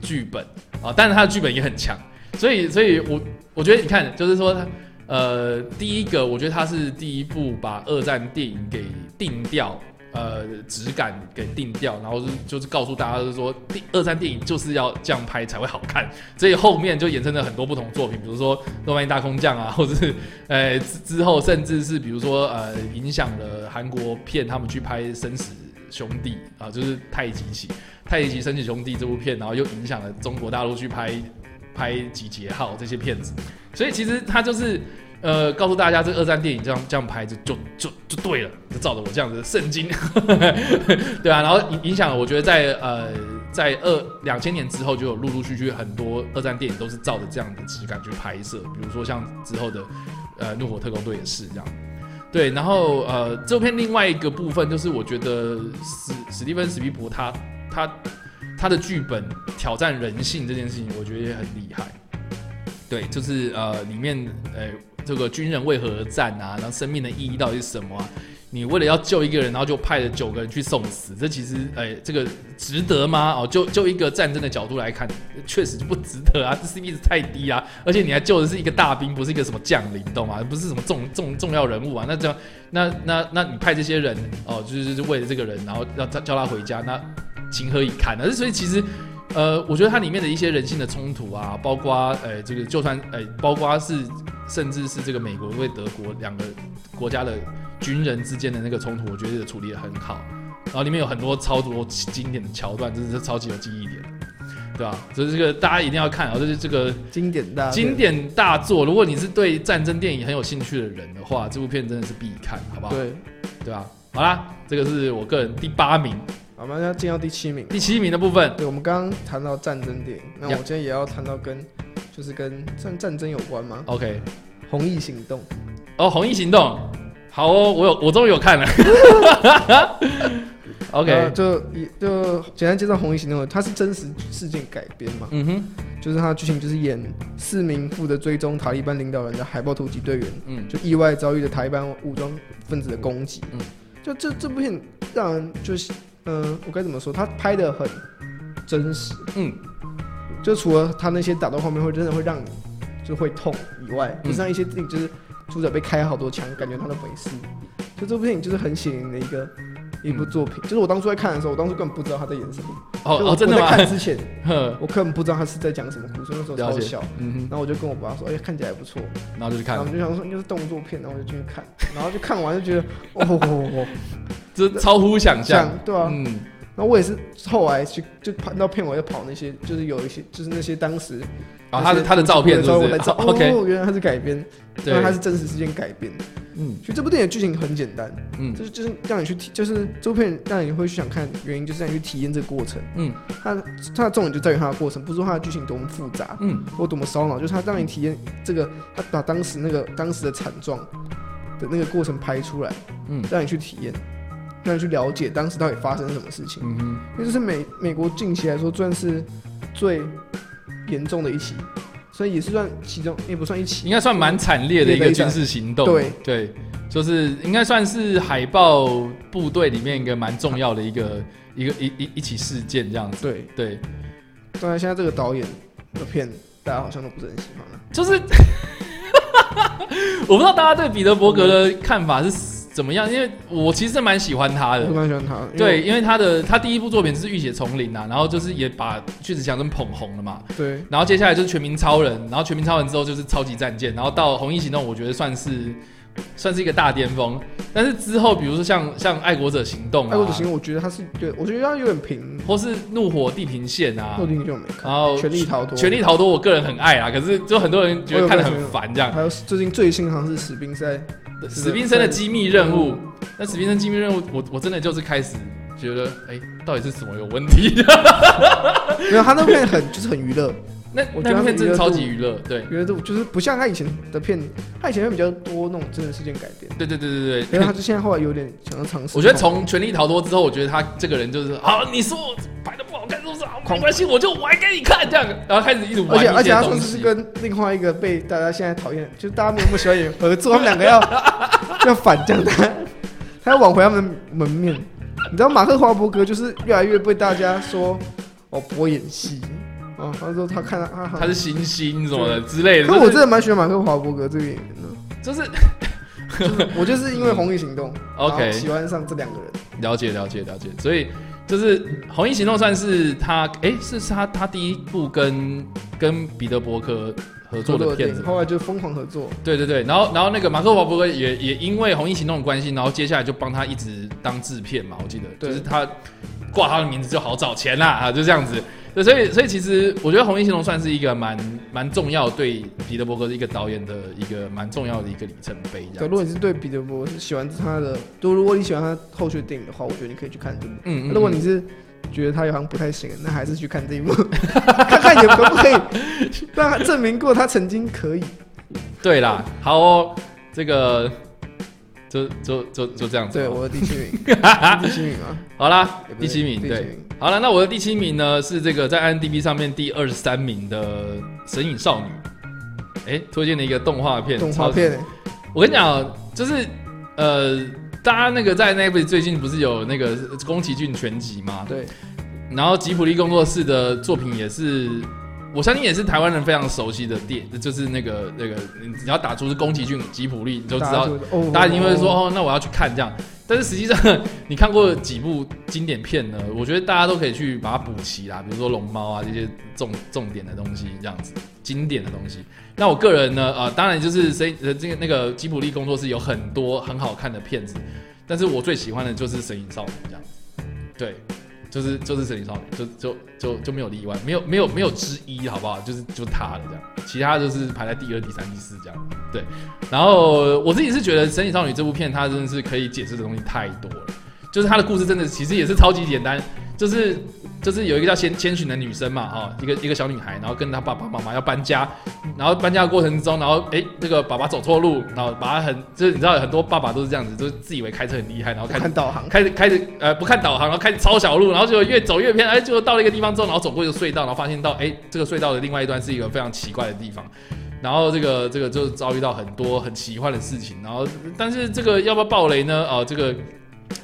Speaker 1: 剧本啊，但是它的剧本也很强，所以所以我我觉得你看，就是说它呃，第一个我觉得它是第一部把二战电影给定调。呃，质感给定调，然后是就是告诉大家，就是说，第二战电影就是要这样拍才会好看，所以后面就衍生了很多不同作品，比如说诺曼底大空降啊，或者是呃之后甚至是比如说呃影响了韩国片，他们去拍生死兄弟啊，就是太极旗太极生死兄弟这部片，然后又影响了中国大陆去拍拍集结号这些片子，所以其实他就是。呃，告诉大家，这二战电影这样这样拍就就就就对了，就照着我这样子的圣经，对啊，然后影影响了，我觉得在呃在二两千年之后，就有陆陆续续很多二战电影都是照着这样的质感去拍摄，比如说像之后的呃怒火特工队也是这样，对，然后呃这片另外一个部分就是我觉得史史蒂芬史匹柏他他他的剧本挑战人性这件事情，我觉得也很厉害，对，就是呃里面呃。这个军人为何而战啊？然后生命的意义到底是什么啊？你为了要救一个人，然后就派了九个人去送死，这其实，哎，这个值得吗？哦，就就一个战争的角度来看，确实就不值得啊，这 CP 值太低啊！而且你还救的是一个大兵，不是一个什么将领，懂吗？不是什么重重重要人物啊？那这样，那那那你派这些人哦，就是为了这个人，然后要他叫他回家，那情何以堪呢？所以其实。呃，我觉得它里面的一些人性的冲突啊，包括呃，这个就算呃，包括是甚至是这个美国为德国两个国家的军人之间的那个冲突，我觉得处理的很好。然后里面有很多超多经典的桥段，真的是超级有记忆点，对吧？所以这个大家一定要看啊，就是这个
Speaker 2: 经典大
Speaker 1: 经典大作。如果你是对战争电影很有兴趣的人的话，这部片真的是必看，好不好？
Speaker 2: 对，
Speaker 1: 对吧？好啦，这个是我个人第八名。
Speaker 2: 好，我们要进到第七名。
Speaker 1: 第七名的部分，
Speaker 2: 对，我们刚刚谈到战争电影，那我今天也要谈到跟，就是跟战战争有关吗
Speaker 1: ？OK，
Speaker 2: 红翼行动。
Speaker 1: 哦，红翼行动，好哦，我有，我终于有看了。OK，、呃、
Speaker 2: 就就简单介绍红翼行动，它是真实事件改编嘛？嗯哼，就是它的剧情就是演四名负责追踪塔利班领导人的海豹突击队员，嗯，就意外遭遇了塔利班武装分子的攻击，嗯，就这这部片让人就是。嗯，我该怎么说？他拍的很真实，嗯，就除了他那些打斗画面会真的会让你就会痛以外，就、嗯、像一些电影就是主角被开好多枪，感觉他的本事。就这部电影就是很显灵的一个一部作品。就是我当初在看的时候，我当初根本不知道他在演什么。
Speaker 1: 哦
Speaker 2: 我
Speaker 1: 哦，真的
Speaker 2: 吗？在看之前，我根本不知道他是在讲什么故事。那时候超小。然后我就跟我爸说：“哎、欸，看起来还不错。”
Speaker 1: 然后就去看。
Speaker 2: 然后我们就想说，应该是动作片，然后我就进去看。然后就看完就觉得，哦哦哦哦。
Speaker 1: 这超乎想象，
Speaker 2: 对啊，嗯，那我也是后来去就拍到片尾，就跑那些，就是有一些，就是那些当时
Speaker 1: 啊，他的他的照片是不是？
Speaker 2: 哦原来他是改编，原来他是真实事件改编，嗯，其实这部电影的剧情很简单，嗯，就是就是让你去体，就是这部片让你会去想看，原因就是让你去体验这个过程，嗯，它它的重点就在于它的过程，不是说它的剧情多么复杂，嗯，或多么烧脑，就是它让你体验这个，他把当时那个当时的惨状的那个过程拍出来，嗯，让你去体验。让你去了解当时到底发生什么事情，嗯哼，因为这是美美国近期来说算是最严重的一起，所以也是算其中也不算一起，
Speaker 1: 应该算蛮惨烈的一个军事行动。对对，就是应该算是海豹部队里面一个蛮重要的一个一个一一一起事件这样子。对对，
Speaker 2: 当然现在这个导演的片大家好像都不是很喜欢了，
Speaker 1: 就是 我不知道大家对彼得伯格的看法是。怎么样？因为我其实蛮喜欢他的，
Speaker 2: 蛮喜欢他。
Speaker 1: 对，因为他的他第一部作品是《浴血丛林》啊，然后就是也把巨石强森捧红了嘛。
Speaker 2: 对。然
Speaker 1: 后接下来就是《全民超人》，然后《全民超人》之后就是《超级战舰》，然后到《红衣行动》，我觉得算是算是一个大巅峰。但是之后，比如说像像爱国者行动、啊，
Speaker 2: 爱国者行动，我觉得它是对我觉得它有点平，
Speaker 1: 或是怒火地平线啊，
Speaker 2: 怒火地平线我没看，
Speaker 1: 然后
Speaker 2: 权力逃脱，
Speaker 1: 权力逃脱，我个人很爱啊，可是就很多人觉得看得很烦这样。
Speaker 2: 还有最近最新好像是史宾赛，
Speaker 1: 史宾森的机密任务，那史宾森机密任务，我我真的就是开始觉得，哎、欸，到底是什么有问题？
Speaker 2: 没有，他那片很就是很娱乐。
Speaker 1: 那我觉得那片真的超级娱乐，对，
Speaker 2: 娱乐度就是不像他以前的片，他以前会比较多那种真实事件改编。
Speaker 1: 对对对对对，
Speaker 2: 因为他就现在后来有点想要尝试。
Speaker 1: 我觉得从《权力逃脱》之后，我觉得他这个人就是，好，你说我拍的不好看是不是？好，没关系，我就玩给你看这样，然后开始一直玩。
Speaker 2: 而且而且他说是跟另外一个被大家现在讨厌，就是大家没有那么喜欢演合作，他们两个要 要反将他，他要挽回他们的门面。你知道马克华伯格就是越来越被大家说哦不会演戏。哦，他说他看到他
Speaker 1: 他是星星什么的之类的。
Speaker 2: 可我真的蛮喜欢马克华伯格这个演员的，
Speaker 1: 就是，
Speaker 2: 就是我就是因为《红衣行动 》
Speaker 1: OK
Speaker 2: 喜欢上这两个人。
Speaker 1: 了解了解了解，所以就是《红衣行动》算是他哎、欸，是他他第一部跟跟彼得伯克合作的片子，
Speaker 2: 后来就疯狂合作。
Speaker 1: 对对对，然后然后那个马克华伯格也也因为《红衣行动》的关系，然后接下来就帮他一直当制片嘛，我记得，就是他挂他的名字就好找钱啦啊，就这样子。对，所以所以其实我觉得《红衣行动》算是一个蛮蛮重要对彼得伯格的一个导演的一个蛮重要的一个里程碑。
Speaker 2: 对，如果你是对彼得伯格是喜欢他的，就如果你喜欢他后续电影的话，我觉得你可以去看这部。嗯，嗯，嗯，如果你是觉得他好像不太行，那还是去看这一部，看看也可不可以让他证明过他曾经可以。
Speaker 1: 对啦，好哦，这个。就就就就这样子。
Speaker 2: 对，我的第七名，第七名啊。
Speaker 1: 好啦，第七名，对，好了，那我的第七名呢是这个在 IMDB 上面第二十三名的《神隐少女》。哎，推荐的一个动画片。
Speaker 2: 动画片。
Speaker 1: 我跟你讲，就是呃，大家那个在 Netflix 最近不是有那个宫崎骏全集吗？
Speaker 2: 对。
Speaker 1: 然后吉普力工作室的作品也是。我相信也是台湾人非常熟悉的店，就是那个那个，你只要打出是宫崎骏、吉卜力，你就知道，大家一定会说哦，那我要去看这样。但是实际上，你看过几部经典片呢？我觉得大家都可以去把它补齐啦，比如说龙猫啊这些重重点的东西，这样子经典的东西。那我个人呢，啊、呃，当然就是谁呃这个那个吉卜力工作室有很多很好看的片子，但是我最喜欢的就是《神隐少女》这样子，对。就是就是神隐少女，就就就就没有例外，没有没有没有之一，好不好？就是就他了这样，其他就是排在第二、第三、第四这样。对，然后我自己是觉得《神隐少女》这部片，它真的是可以解释的东西太多了，就是它的故事真的其实也是超级简单，就是。就是有一个叫千千寻的女生嘛，哈，一个一个小女孩，然后跟她爸爸妈妈要搬家，然后搬家的过程中，然后哎、欸，这个爸爸走错路，然后把他很，就是你知道很多爸爸都是这样子，就是自以为开车很厉害，然后开始
Speaker 2: 看导航，
Speaker 1: 开始开始呃不看导航，然后开始抄小路，然后就越走越偏，哎，就到了一个地方之后，然后走过一个隧道，然后发现到哎、欸，这个隧道的另外一端是一个非常奇怪的地方，然后这个这个就遭遇到很多很奇幻的事情，然后但是这个要不要暴雷呢？哦，这个。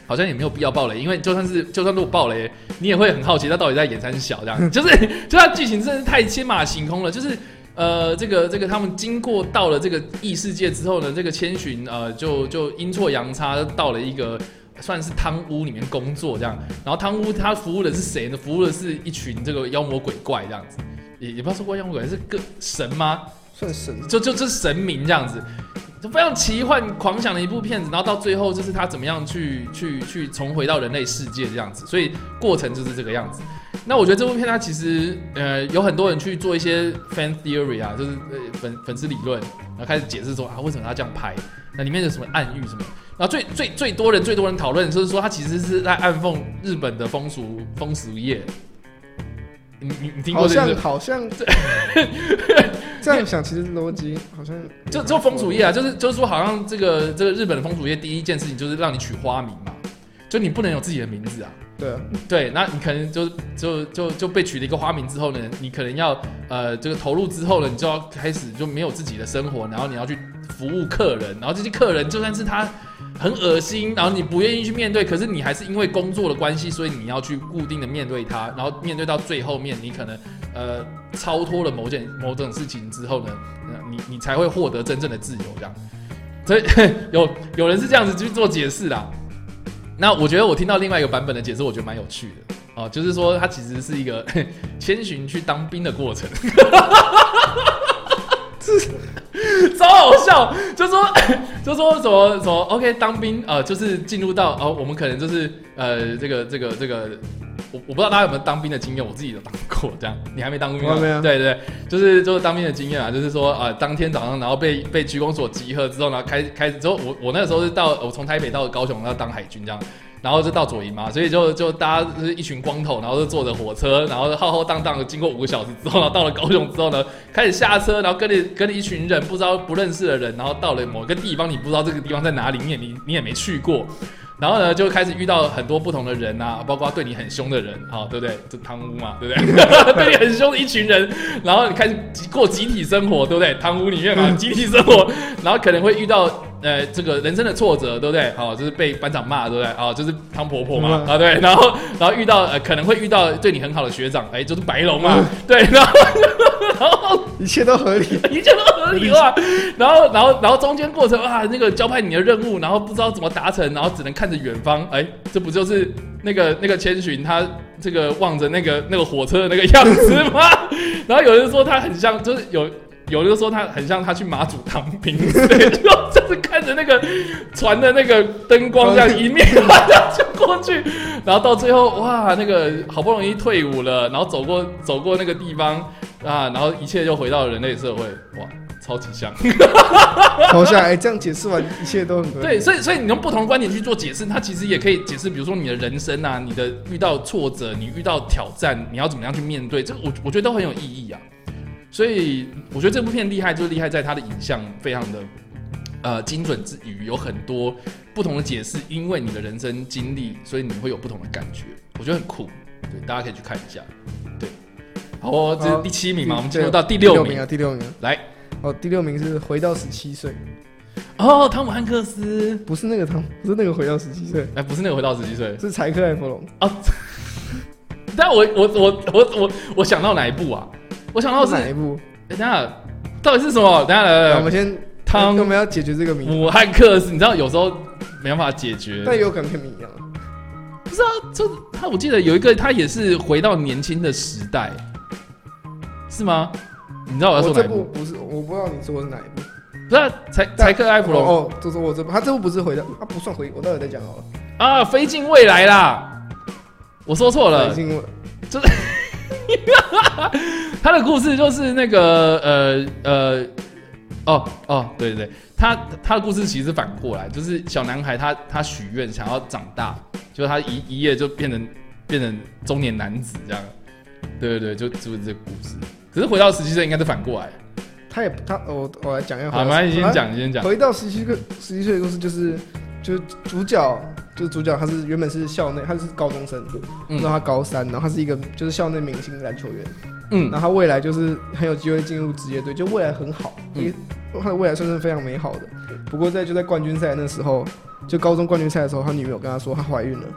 Speaker 1: 好像也没有必要爆雷，因为就算是就算如果爆雷，你也会很好奇他到底在演三小这样，就是就他剧情真的是太天马行空了，就是呃这个这个他们经过到了这个异世界之后呢，这个千寻呃就就阴错阳差到了一个算是汤屋里面工作这样，然后汤屋他服务的是谁呢？服务的是一群这个妖魔鬼怪这样子，也也不知道说怪妖魔鬼怪是个神吗？
Speaker 2: 算神，
Speaker 1: 就就就是神明这样子。就非常奇幻狂想的一部片子，然后到最后就是他怎么样去去去重回到人类世界这样子，所以过程就是这个样子。那我觉得这部片它其实呃有很多人去做一些 fan theory 啊，就是粉粉丝理论，然后开始解释说啊为什么他这样拍，那里面有什么暗喻什么。然后最最最多人最多人讨论就是说他其实是在暗讽日本的风俗风俗业。你你你听过这个？
Speaker 2: 好像好像 这样想，其实逻辑好像
Speaker 1: 就就风俗业啊，就是就是说，好像这个这个日本的风俗业第一件事情就是让你取花名嘛，就你不能有自己的名字啊。
Speaker 2: 对啊，
Speaker 1: 对，那你可能就就就就被取了一个花名之后呢，你可能要呃这个投入之后呢，你就要开始就没有自己的生活，然后你要去服务客人，然后这些客人就算是他。很恶心，然后你不愿意去面对，可是你还是因为工作的关系，所以你要去固定的面对它，然后面对到最后面，你可能呃超脱了某件某种事情之后呢，你你才会获得真正的自由这样。所以有有人是这样子去做解释啦。那我觉得我听到另外一个版本的解释，我觉得蛮有趣的哦，就是说它其实是一个 千寻去当兵的过程。超好笑，就说 就说什么什么 OK 当兵呃，就是进入到哦，我们可能就是呃，这个这个这个。我我不知道大家有没有当兵的经验，我自己有当过。这样，你还没当过兵
Speaker 2: 吗？
Speaker 1: 对对，就是就是当兵的经验啊，就是说啊、呃，当天早上然后被被区公所集合之后，然后开开始之后，我我那个时候是到我从台北到高雄要当海军这样，然后就到左营嘛，所以就就大家就是一群光头，然后就坐着火车，然后浩浩荡荡的经过五个小时之后，然后到了高雄之后呢，开始下车，然后跟着跟着一群人不知道不认识的人，然后到了某个地方，你不知道这个地方在哪里，你也你你也没去过。然后呢，就开始遇到很多不同的人啊，包括对你很凶的人，好，对不对？这贪污嘛，对不对？对你很凶的一群人，然后你开始过集体生活，对不对？贪污里面嘛，集体生活，然后可能会遇到呃这个人生的挫折，对不对？好，就是被班长骂，对不对？好，就是汤婆婆嘛，啊对，然后然后遇到呃可能会遇到对你很好的学长，哎，就是白龙嘛，对，然后。然后
Speaker 2: 一切都合理，
Speaker 1: 一切都合理化。然后，然后，然后中间过程啊，那个交派你的任务，然后不知道怎么达成，然后只能看着远方。哎，这不就是那个那个千寻他这个望着那个 那个火车的那个样子吗？然后有人说他很像，就是有有人说他很像他去马祖当兵，就就是看着那个船的那个灯光这样一面 就过去，然后到最后哇，那个好不容易退伍了，然后走过走过那个地方。啊，然后一切就回到了人类社会，哇，超级像，
Speaker 2: 好像哎，这样解释完，一切都很
Speaker 1: 对，所以所以你用不同的观点去做解释，它其实也可以解释，比如说你的人生啊，你的遇到挫折，你遇到挑战，你要怎么样去面对，这个我我觉得都很有意义啊。所以我觉得这部片厉害，就是厉害在它的影像非常的呃精准之余，有很多不同的解释，因为你的人生经历，所以你会有不同的感觉，我觉得很酷，对，大家可以去看一下。好哦，这是第七名嘛？我们进入到第六名，
Speaker 2: 第六名啊，第六名。
Speaker 1: 来，
Speaker 2: 哦，第六名是回到十七岁。
Speaker 1: 哦，汤姆汉克斯，
Speaker 2: 不是那个汤，不是那个回到十七岁，
Speaker 1: 哎，不是那个回到十七岁，
Speaker 2: 是柴克艾弗隆。
Speaker 1: 啊，但我我我我我我想到哪一部啊？我想到是
Speaker 2: 哪一部？
Speaker 1: 等下，到底是什么？等下来来，
Speaker 2: 我们先汤，我们要解决这个谜。
Speaker 1: 姆汉克斯，你知道有时候没办法解决，
Speaker 2: 但也有可能跟你一样。
Speaker 1: 不是啊，就他，我记得有一个，他也是回到年轻的时代。是吗？你知道我要说哪一部？
Speaker 2: 不是，我不知道你说的是哪一部。
Speaker 1: 不是柴柴克艾弗隆
Speaker 2: 哦，就是我这部，他这部不是回的，他不算回，我待会再讲好了。
Speaker 1: 啊，飞进未来啦！我说错了，飞进未，就是 他的故事就是那个呃呃，哦哦，对对对，他他的故事其实反过来，就是小男孩他他许愿想要长大，就他一一夜就变成变成中年男子这样。对对对，就就是这个故事。只是回到十七岁，应该是反过来。
Speaker 2: 他也他我我来讲一下。
Speaker 1: 好，那你先讲，你先讲。
Speaker 2: 回到十七个十七岁的故事，就是就是主角就是主角，他是原本是校内，他是高中生，然后他高三，然后他是一个就是校内明星篮球员，嗯，然后他未来就是很有机会进入职业队，就未来很好，因为他的未来算是非常美好的。不过在就在冠军赛那时候，就高中冠军赛的时候，他女朋友跟他说她怀孕了，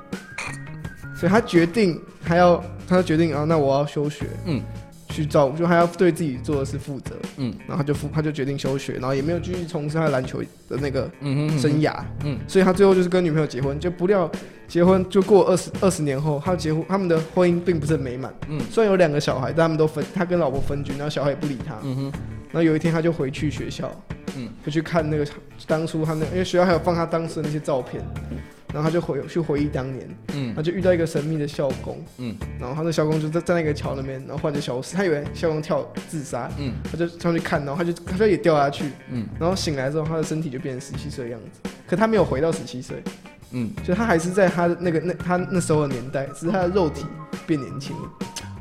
Speaker 2: 所以他决定还要他决定啊，那我要休学，嗯。去照顾，就他要对自己做的事负责，嗯，然后他就他就决定休学，然后也没有继续从事他篮球的那个生涯，嗯，所以他最后就是跟女朋友结婚，就不料结婚就过二十二十年后，他结婚，他们的婚姻并不是很美满，嗯，虽然有两个小孩，但他们都分，他跟老婆分居，然后小孩也不理他，嗯哼，然后有一天他就回去学校，嗯，就去看那个当初他那，因为学校还有放他当时的那些照片。然后他就回去回忆当年，嗯，他就遇到一个神秘的校工，嗯，然后他的校工就在在那个桥那边，然后忽然就消失，他以为校工跳自杀，嗯，他就上去看，然后他就他就也掉下去，嗯，然后醒来之后，他的身体就变成十七岁的样子，可他没有回到十七岁，嗯，就他还是在他的那个那他那时候的年代，只是他的肉体变年轻了，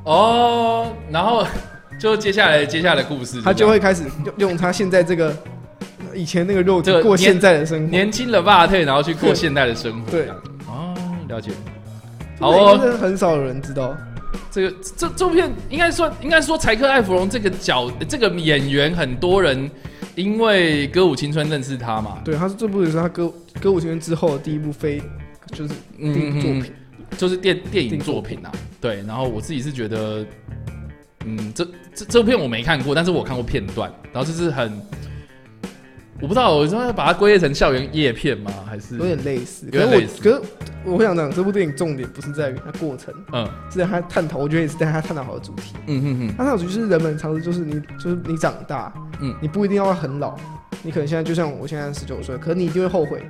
Speaker 1: 哦，然后就接下来接下来的故事，
Speaker 2: 他就会开始用用他现在这个。以前那个肉体过现在的生活，
Speaker 1: 年轻的霸退，然后去过现代的生活。
Speaker 2: 对，
Speaker 1: 哦，了解。
Speaker 2: 好哦，很少有人知道
Speaker 1: 这个这这部片应该说应该说柴克艾弗隆这个角这个演员，很多人因为歌舞青春认识他嘛。
Speaker 2: 对，他是这部也是他歌歌舞青春之后的第一部非就是电影作品，
Speaker 1: 就是电电影作品啊。对，然后我自己是觉得，嗯，这这这部片我没看过，但是我看过片段，然后就是很。我不知道，我说要把它归类成校园叶片吗？还是
Speaker 2: 有点类似？可是我，可是我会想讲，这部电影重点不是在于它过程，嗯，是在它探讨。我觉得也是在它探讨好的主题。嗯嗯嗯，它探讨主题是人们常常就是你，就是你长大，嗯，你不一定要很老，你可能现在就像我现在十九岁，可是你一定会后悔，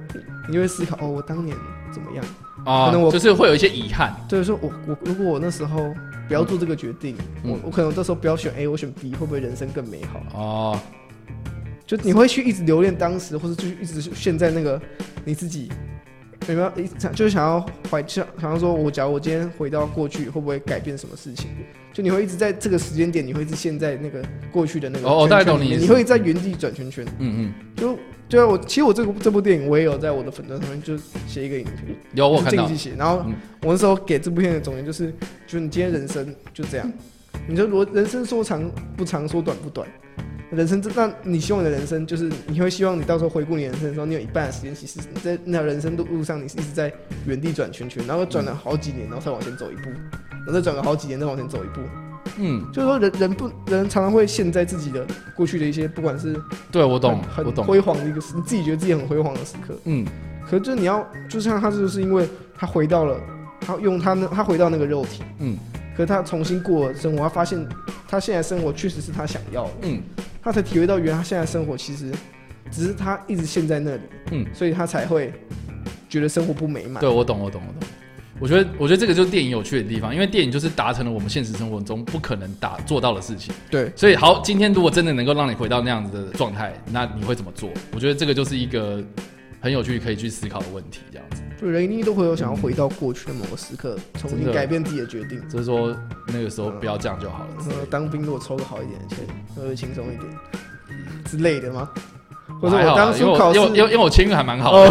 Speaker 2: 你就会思考哦，我当年怎么样
Speaker 1: 啊？可能我就是会有一些遗憾。
Speaker 2: 对，说我我如果我那时候不要做这个决定，嗯、我我可能这时候不要选 A，我选 B，会不会人生更美好？哦，就你会去一直留恋当时，或者就一直现在那个你自己。有没有一就是想要怀想想要说，我假如我今天回到过去，会不会改变什么事情？就你会一直在这个时间点，你会一直陷在那个过去的那个圈圈。哦，大概懂你。你会在原地转圈圈。嗯嗯。就对啊，我其实我这个这部电影，我也有在我的粉专上面就写一个影评。
Speaker 1: 有我看到。
Speaker 2: 写，然后我那时候给这部片的总结就是：就你今天人生就这样，你说如果人生说长不长，说短不短。人生这，那你希望你的人生就是，你会希望你到时候回顾你人生的时候，你有一半的时间其实你在那条人生路路上，你是一直在原地转圈圈，然后转了好几年，然后才往前走一步，然后再转了好几年，再往前走一步。嗯，就是说人人不人常常会陷在自己的过去的一些，不管是
Speaker 1: 对我懂
Speaker 2: 很辉煌的一个时，你自己觉得自己很辉煌的时刻。嗯，可是就是你要，就像他就是因为他回到了，他用他那他回到那个肉体。嗯。可是他重新过了生活，他发现他现在生活确实是他想要的，嗯，他才体会到原来他现在生活其实只是他一直陷在那里，嗯，所以他才会觉得生活不美满。
Speaker 1: 对，我懂，我懂，我懂。我觉得，我觉得这个就是电影有趣的地方，因为电影就是达成了我们现实生活中不可能达做到的事情。
Speaker 2: 对，
Speaker 1: 所以好，今天如果真的能够让你回到那样子的状态，那你会怎么做？我觉得这个就是一个。很有趣，可以去思考的问题，这样子。
Speaker 2: 对，人一定都会有想要回到过去的某个时刻，重新改变自己的决定。
Speaker 1: 就是说，那个时候不要这样就好了。
Speaker 2: 呃，当兵如果抽个好一点的钱，会轻松一点之类的吗？或者我当初考试，
Speaker 1: 因为因为因为我签运还蛮好的。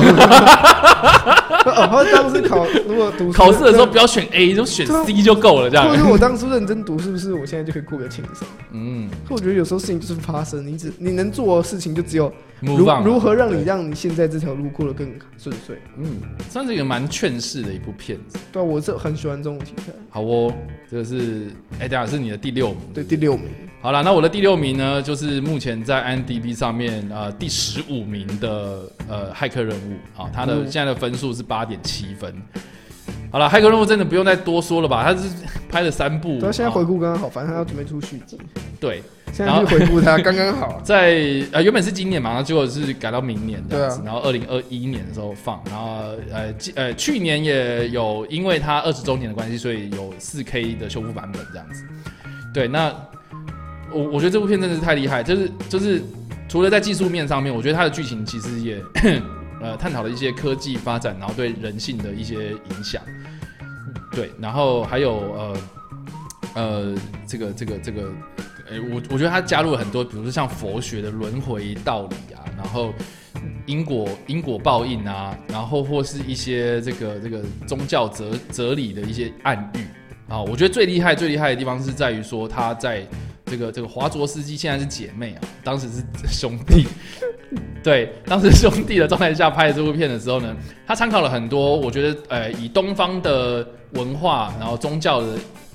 Speaker 2: 哦，或者当时考如果读
Speaker 1: 考试的时候不要选 A，就选 C 就够了，这样。
Speaker 2: 或者我当初认真读，是不是我现在就可以过得轻松？嗯。可我觉得有时候事情就是发生，你只你能做的事情就只有如如何让你让你现在这条路过得更顺遂。嗯，
Speaker 1: 算是一个蛮劝世的一部片子。
Speaker 2: 对，我是很喜欢这种题材。
Speaker 1: 好哦，这个是哎，等下是你的第六名。
Speaker 2: 对，第六名。
Speaker 1: 好了，那我的第六名呢，就是目前在 IMDB 上面呃第十五名的呃骇客任务啊，他的现在的分数是八点七分。好了，骇客任务真的不用再多说了吧？他是拍了三部，
Speaker 2: 他现在回顾刚刚好，反正他要准备出续集。
Speaker 1: 对，
Speaker 2: 现在去回顾他刚刚好。
Speaker 1: 在呃原本是今年嘛，然后结果是改到明年这样子，然后二零二一年的时候放，然后呃呃去年也有因为他二十周年的关系，所以有四 K 的修复版本这样子。对，那。我我觉得这部片真的是太厉害，就是就是除了在技术面上面，我觉得它的剧情其实也呃探讨了一些科技发展，然后对人性的一些影响，对，然后还有呃呃这个这个这个，哎、我我觉得他加入了很多，比如说像佛学的轮回道理啊，然后因果因果报应啊，然后或是一些这个这个宗教哲哲理的一些暗喻啊，我觉得最厉害最厉害的地方是在于说他在。这个这个华卓斯基现在是姐妹啊，当时是 兄弟，对，当时兄弟的状态下拍的这部片的时候呢，他参考了很多，我觉得呃，以东方的文化，然后宗教的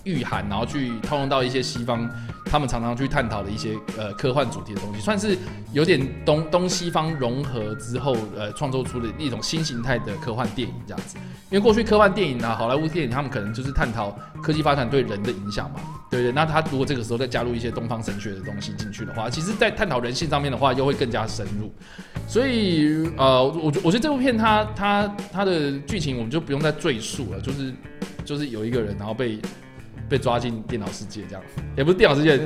Speaker 1: 御寒，然后去套用到一些西方。他们常常去探讨的一些呃科幻主题的东西，算是有点东东西方融合之后，呃，创作出的一种新形态的科幻电影这样子。因为过去科幻电影啊，好莱坞电影，他们可能就是探讨科技发展对人的影响嘛，对不对？那他如果这个时候再加入一些东方神学的东西进去的话，其实，在探讨人性上面的话，又会更加深入。所以，呃，我觉我觉得这部片它它它的剧情我们就不用再赘述了，就是就是有一个人然后被。被抓进电脑世界，这样也不是电脑世界。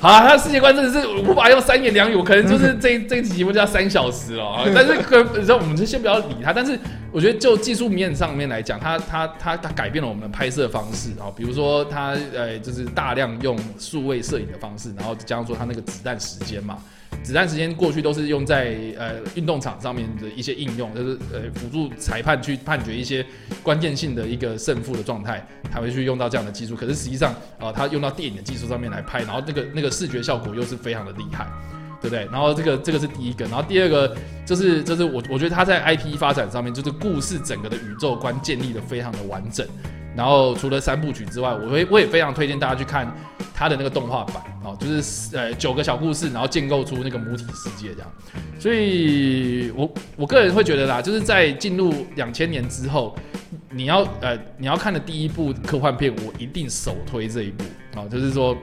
Speaker 1: 好啊，他的世界观真的是无法用三言两语，我可能就是 这这一集节目就要三小时了啊。但是可，你知道，我们就先不要理他。但是我觉得，就技术面上面来讲，他他他他改变了我们的拍摄方式啊，比如说他呃，就是大量用数位摄影的方式，然后加上说他那个子弹时间嘛。子弹时间过去都是用在呃运动场上面的一些应用，就是呃辅助裁判去判决一些关键性的一个胜负的状态，才会去用到这样的技术。可是实际上啊，它、呃、用到电影的技术上面来拍，然后那个那个视觉效果又是非常的厉害，对不对？然后这个这个是第一个，然后第二个就是就是我我觉得它在 IP 发展上面，就是故事整个的宇宙观建立的非常的完整。然后除了三部曲之外，我会我也非常推荐大家去看他的那个动画版哦，就是呃九个小故事，然后建构出那个母体世界这样。所以我我个人会觉得啦，就是在进入两千年之后，你要呃你要看的第一部科幻片，我一定首推这一部哦，就是说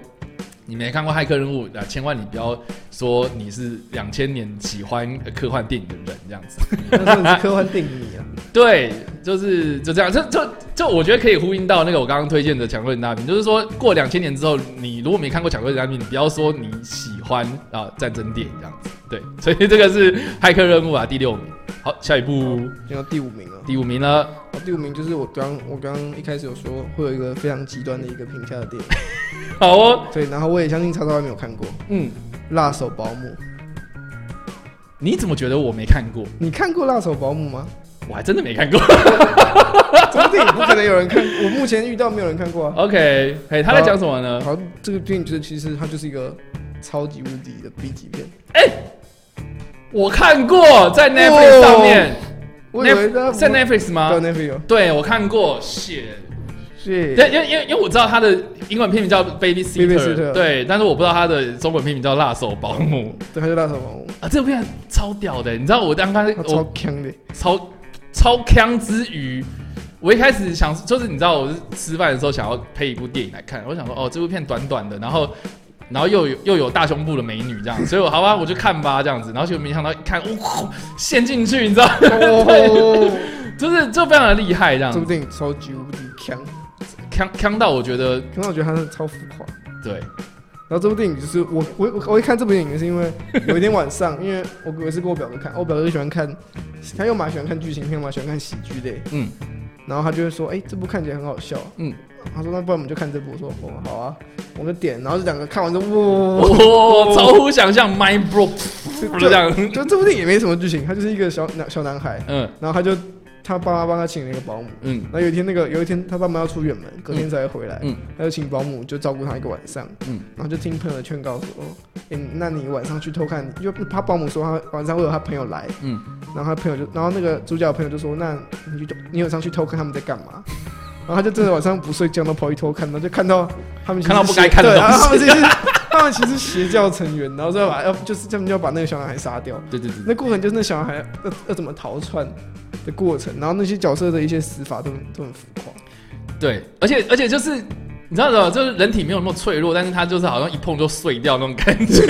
Speaker 1: 你没看过《骇客任务》啊，千万你不要说你是两千年喜欢科幻电影的人这样子。
Speaker 2: 那是，是科幻电影迷啊。
Speaker 1: 对，就是就这样，就就就我觉得可以呼应到那个我刚刚推荐的《抢救大兵》，就是说过两千年之后，你如果没看过《抢救大兵》，你不要说你喜欢啊战争电影这样子。对，所以这个是《骇客任务》啊，第六名。好，下一步
Speaker 2: 进到第五名了。
Speaker 1: 第五名了。
Speaker 2: 第五名就是我刚我刚一开始有说会有一个非常极端的一个评价的电影。
Speaker 1: 好哦。
Speaker 2: 对，然后我也相信超超还没有看过。嗯。辣手保姆。
Speaker 1: 你怎么觉得我没看过？
Speaker 2: 你看过辣手保姆吗？
Speaker 1: 我还真的没看过。
Speaker 2: 这部电影不可能有人看，我目前遇到没有人看过啊。
Speaker 1: OK，哎，他在讲什么呢？
Speaker 2: 好，这个电影就是其实它就是一个超级无敌的 B 级片。
Speaker 1: 哎。我看过在 Netflix 上面，
Speaker 2: 我以为
Speaker 1: 在 Netflix 吗？
Speaker 2: 对，Netflix 有。
Speaker 1: 对，我看过。谢
Speaker 2: 谢。
Speaker 1: 因因因为因为我知道他的英文片名叫 Babysitter，对，但是我不知道他的中文片名叫辣手保姆。
Speaker 2: 对，他叫辣手保姆
Speaker 1: 啊，这部片超屌的，你知道我刚刚
Speaker 2: 超强的，
Speaker 1: 超超强之余，我一开始想就是你知道我是吃饭的时候想要配一部电影来看，我想说哦这部片短短的，然后。然后又有又有大胸部的美女这样，所以我好吧，我就看吧这样子。然后就没想到一看，哇，陷进去，你知道吗？哦、就是就非常的厉害这样子。
Speaker 2: 这部电影超级无敌强，
Speaker 1: 强强到我觉得，
Speaker 2: 强到我觉得它是超浮夸。
Speaker 1: 对。
Speaker 2: 然后这部电影就是我我我一看这部电影是因为有一天晚上，因为我我是跟我表哥看，我表哥喜欢看，他又蛮喜欢看剧情片，又蛮喜欢看喜剧的。嗯。然后他就会说，哎，这部看起来很好笑。嗯。他说：“那不然我们就看这部。”我说：“哦，好啊，我们点。”然后这两个看完之后，哇，
Speaker 1: 哇超乎想象，mind blown，就这样。
Speaker 2: 就这部电影也没什么剧情，他就是一个小男小男孩，嗯，然后他就他爸妈帮他请了一个保姆，嗯，然后有一天那个有一天他爸妈要出远门，隔天才会回来，嗯，他就请保姆就照顾他一个晚上，嗯，然后就听朋友的劝告说：“哎，那你晚上去偷看，因为他保姆说他晚上会有他朋友来，嗯，然后他朋友就，然后那个主角的朋友就说：那你就你晚上去偷看他们在干嘛？”然后他就真的晚上不睡觉，都跑去偷看，然后就看到他们
Speaker 1: 看到不该看的东西。
Speaker 2: 然后他们其实他们其实邪教成员，然后就要把要就是他们就要把那个小男孩杀掉。
Speaker 1: 对对对。
Speaker 2: 那过程就是那小孩要要怎么逃窜的过程，然后那些角色的一些死法都都很浮夸。
Speaker 1: 对，而且而且就是你知道的，就是人体没有那么脆弱，但是他就是好像一碰就碎掉那种感觉。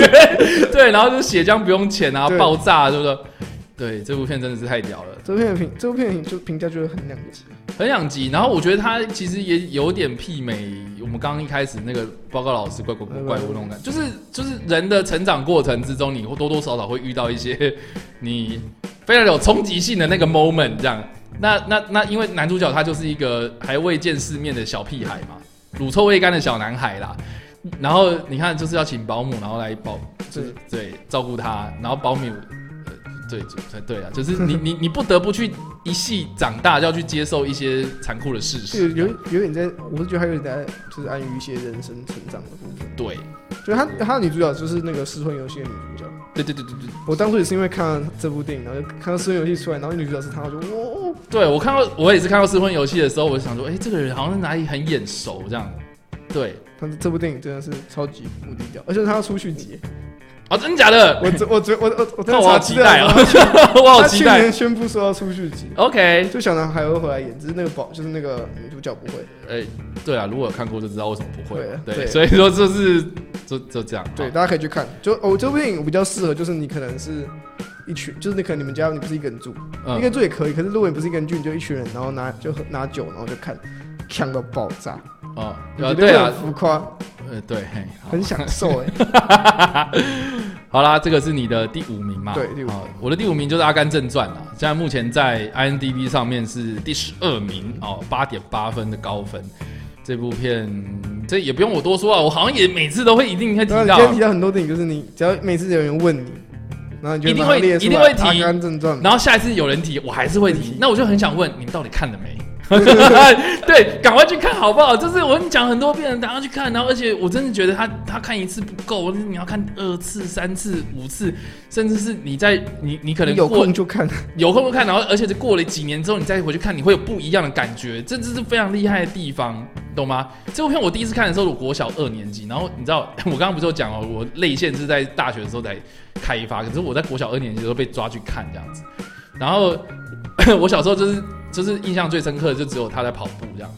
Speaker 1: 对，然后就是血浆不用钱啊，爆炸，对不对？对，这部片真的是太屌了。
Speaker 2: 这部片评，这部片就评价就是很两极，
Speaker 1: 很两极。然后我觉得它其实也有点媲美我们刚刚一开始那个报告老师怪怪怪怪物那种感觉，就是就是人的成长过程之中，你会多多少少会遇到一些你非常有冲击性的那个 moment 这样。那那那因为男主角他就是一个还未见世面的小屁孩嘛，乳臭未干的小男孩啦。然后你看就是要请保姆，然后来保，就是对照顾他，然后保姆。对，才对啊，就是你你你不得不去一系长大，就要去接受一些残酷的事实。
Speaker 2: 有有点在，我是觉得还有点在，就是安于一些人生成长的部分。
Speaker 1: 对，
Speaker 2: 就他他的女主角就是那个失婚游戏的女主角。
Speaker 1: 对对对对对，
Speaker 2: 我当初也是因为看了这部电影，然后就看到失婚游戏出来，然后女主角是她，我就哇。
Speaker 1: 对，我看到我也是看到失婚游戏的时候，我就想说，哎，这个人好像是哪里很眼熟这样。对，
Speaker 2: 但是这部电影真的是超级无敌屌，而且他要出续集。
Speaker 1: 哦，真的假的？
Speaker 2: 我我我我我我
Speaker 1: 我好期待啊！我好期待。
Speaker 2: 去年宣布说要出续集
Speaker 1: ，OK，
Speaker 2: 就小男孩会回来演，只是那个宝就是那个女主角不会。
Speaker 1: 哎，对啊，如果有看过就知道为什么不会。对，所以说这是就就这样。
Speaker 2: 对，大家可以去看。就哦，这部电影比较适合，就是你可能是一群，就是你可能你们家你不是一个人住，一个人住也可以。可是如果你不是一个人住，你就一群人，然后拿就拿酒，然后就看，呛到爆炸。
Speaker 1: 哦，对啊，
Speaker 2: 浮夸。
Speaker 1: 呃，对，
Speaker 2: 很享受哎。
Speaker 1: 好啦，这个是你的第五名嘛？
Speaker 2: 对，第五。
Speaker 1: 我的第五名就是《阿甘正传》了。现在目前在 I N D B 上面是第十二名哦，八点八分的高分。这部片这也不用我多说啊，我好像也每次都会一定会提到。今
Speaker 2: 天提到很多电影，就是你只要每次有人问你，然后你就一定会一定会提《阿甘正传》，
Speaker 1: 然后下一次有人提，我还是会提。那我就很想问你们到底看了没？对，赶快去看好不好？就是我跟你讲很多遍，赶快去看。然后，而且我真的觉得他他看一次不够，你要看二次、三次、五次，甚至是你在你你可能
Speaker 2: 有空就看，
Speaker 1: 有空就看。然后，而且是过了几年之后，你再回去看，你会有不一样的感觉。这这是非常厉害的地方，懂吗？这部片我第一次看的时候，我国小二年级。然后你知道，我刚刚不是有讲哦，我泪腺是在大学的时候才开发，可是我在国小二年级的时候被抓去看这样子。然后 我小时候就是。就是印象最深刻的，就只有他在跑步这样。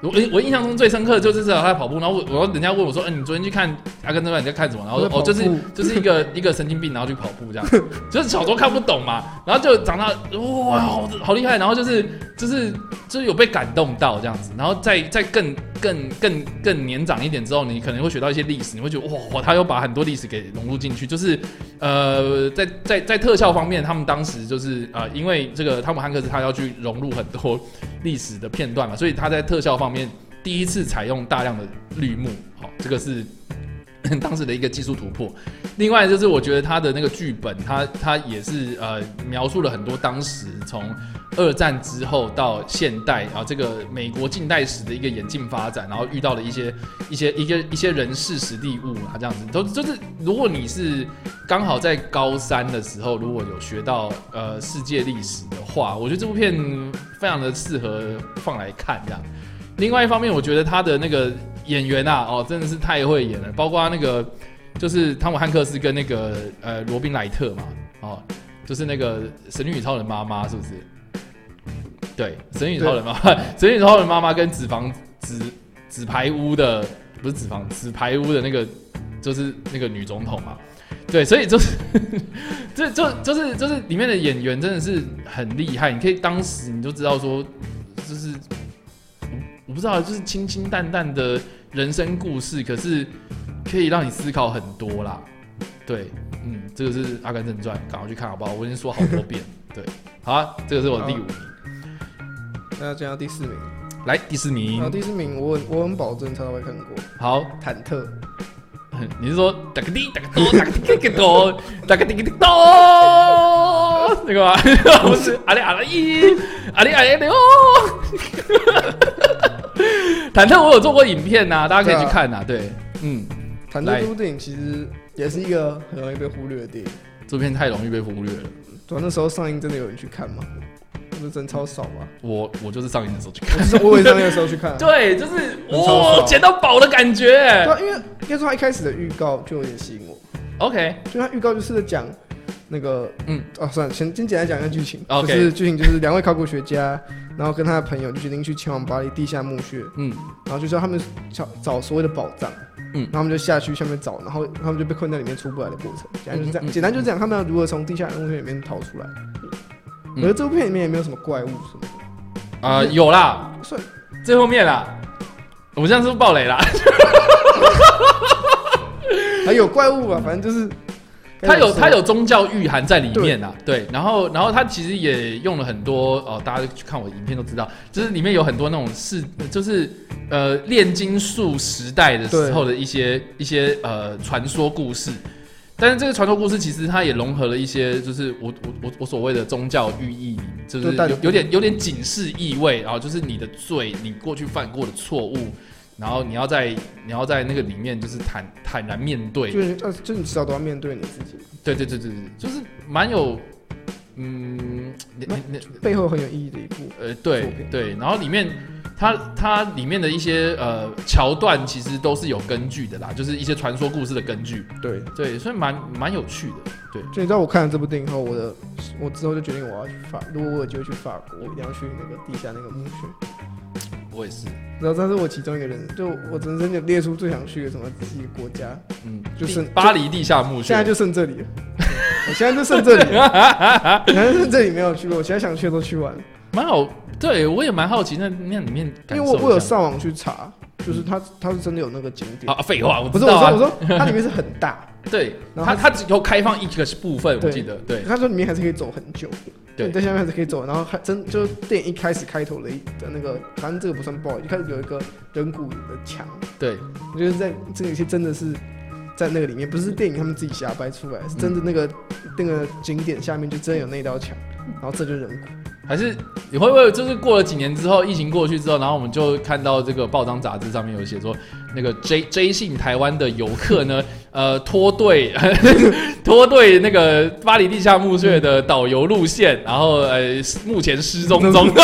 Speaker 1: 我我印象中最深刻的就是只有他在跑步，然后我我人家问我说，嗯、欸，你昨天去看《阿根正传》你在看什么？然后说哦，就是就是一个一个神经病，然后去跑步这样，就是小时候看不懂嘛，然后就长大哇，好好厉害，然后就是就是就是有被感动到这样子，然后再再更更更更年长一点之后，你可能会学到一些历史，你会觉得哇，他又把很多历史给融入进去，就是呃，在在在特效方面，他们当时就是呃，因为这个汤姆汉克斯他要去融入很多历史的片段嘛，所以他在特效方面。方面第一次采用大量的绿幕，好，这个是 当时的一个技术突破。另外就是我觉得他的那个剧本，他他也是呃描述了很多当时从二战之后到现代啊这个美国近代史的一个演进发展，然后遇到的一些一些一个一些人事实地物啊这样子，都就是如果你是刚好在高三的时候，如果有学到呃世界历史的话，我觉得这部片非常的适合放来看这样。另外一方面，我觉得他的那个演员啊，哦，真的是太会演了。包括那个，就是汤姆汉克斯跟那个呃罗宾莱特嘛，哦，就是那个神力女超人妈妈，是不是？对，神力女超人妈妈，神力女超人妈妈跟纸房纸纸牌屋的不是纸房纸牌屋的那个，就是那个女总统嘛。对，所以就是 这就就是就是里面的演员真的是很厉害。你可以当时你就知道说，就是。我不知道，就是清清淡淡的人生故事，可是可以让你思考很多啦。对，嗯，这个是《阿甘正传》，赶快去看好不好？我已经说好多遍。对，好啊，这个是我第五名。
Speaker 2: 那要讲到第四名，
Speaker 1: 来第四名。
Speaker 2: 好，第四名我我很保证他都会看过。
Speaker 1: 好，
Speaker 2: 忐忑。
Speaker 1: 你是说打个滴打个哆打个滴个哆打个滴个滴哆那个吗？不是，阿里阿拉一，阿里阿里六。忐忑，我有做过影片呐、啊，大家可以去看呐、啊。对，嗯，
Speaker 2: 忐忑这部电影其实也是一个很容易被忽略的电影。
Speaker 1: 这部片太容易被忽略了。
Speaker 2: 对，那时候上映真的有人去看吗？不是真超少吗？
Speaker 1: 我我就是上映的时候去看，
Speaker 2: 我也是上映的时候去看。
Speaker 1: 对，就是哇，捡到宝的感觉。
Speaker 2: 对，因为应该说他一开始的预告就有点吸引我。
Speaker 1: OK，
Speaker 2: 就他预告就是在讲。那个，嗯，哦，算了，先先简单讲一下剧情。
Speaker 1: Okay.
Speaker 2: 就是剧情就是两位考古学家，然后跟他的朋友就决定去前往巴黎地下墓穴，嗯，然后就说他们找找所谓的宝藏，嗯，然后他们就下去下面找，然后他们就被困在里面出不来的过程，简单就是这样，嗯嗯嗯、简单就是这样，他们要如何从地下墓穴里面逃出来。嗯、而这部片里面也没有什么怪物什么的，
Speaker 1: 啊、呃，有啦，
Speaker 2: 算。
Speaker 1: 最后面啦，我们这样是不是暴雷啦？
Speaker 2: 还有怪物啊，反正就是。
Speaker 1: 它有它有宗教寓含在里面啊，对，对，然后然后它其实也用了很多哦，大家去看我的影片都知道，就是里面有很多那种是就是呃炼金术时代的时候的一些一些呃传说故事，但是这个传说故事其实它也融合了一些就是我我我我所谓的宗教寓意，就是有有点有点警示意味，然后就是你的罪，你过去犯过的错误。然后你要在你要在那个里面就是坦坦然面对，
Speaker 2: 就是呃，就你迟早都要面对你自己。
Speaker 1: 对对对对对，就是蛮有，嗯，那那
Speaker 2: 背后很有意义的一部，
Speaker 1: 呃，对对。然后里面它它里面的一些呃桥段其实都是有根据的啦，就是一些传说故事的根据。
Speaker 2: 对
Speaker 1: 对，所以蛮蛮有趣的。对，
Speaker 2: 所以你知道我看了这部电影后，我的我之后就决定我要去法，如果我有机会去法国，我一定要去那个地下那个墓穴。
Speaker 1: 我也是。
Speaker 2: 然后但是我其中一个人，就我人生就列出最想去的什么几个国家，嗯，就剩
Speaker 1: 巴黎地下墓穴，
Speaker 2: 现在就剩这里了，我现在就剩这里，现在剩这里没有去过，我现在想去的都去完了，
Speaker 1: 蛮好，对我也蛮好奇那那里面，
Speaker 2: 因为我我有上网去查。就是它，它是真的有那个景点。
Speaker 1: 啊！废话，我
Speaker 2: 不是我说，我说它里面是很大，
Speaker 1: 对，然后它它只有开放一个部分，我记得，对，
Speaker 2: 他说里面还是可以走很久，对，在下面还是可以走，然后还真就是电影一开始开头的一的那个，反正这个不算爆，一开始有一个人骨的墙，
Speaker 1: 对，
Speaker 2: 我觉得在这个有些真的是在那个里面，不是电影他们自己瞎掰出来，是真的那个那个景点下面就真的有那道墙，然后这就是人骨。
Speaker 1: 还是你会不会就是过了几年之后，疫情过去之后，然后我们就看到这个报章杂志上面有写说，那个 J J 姓台湾的游客呢，呃，脱队 脱队那个巴黎地下墓穴的导游路线，然后呃，目前失踪中。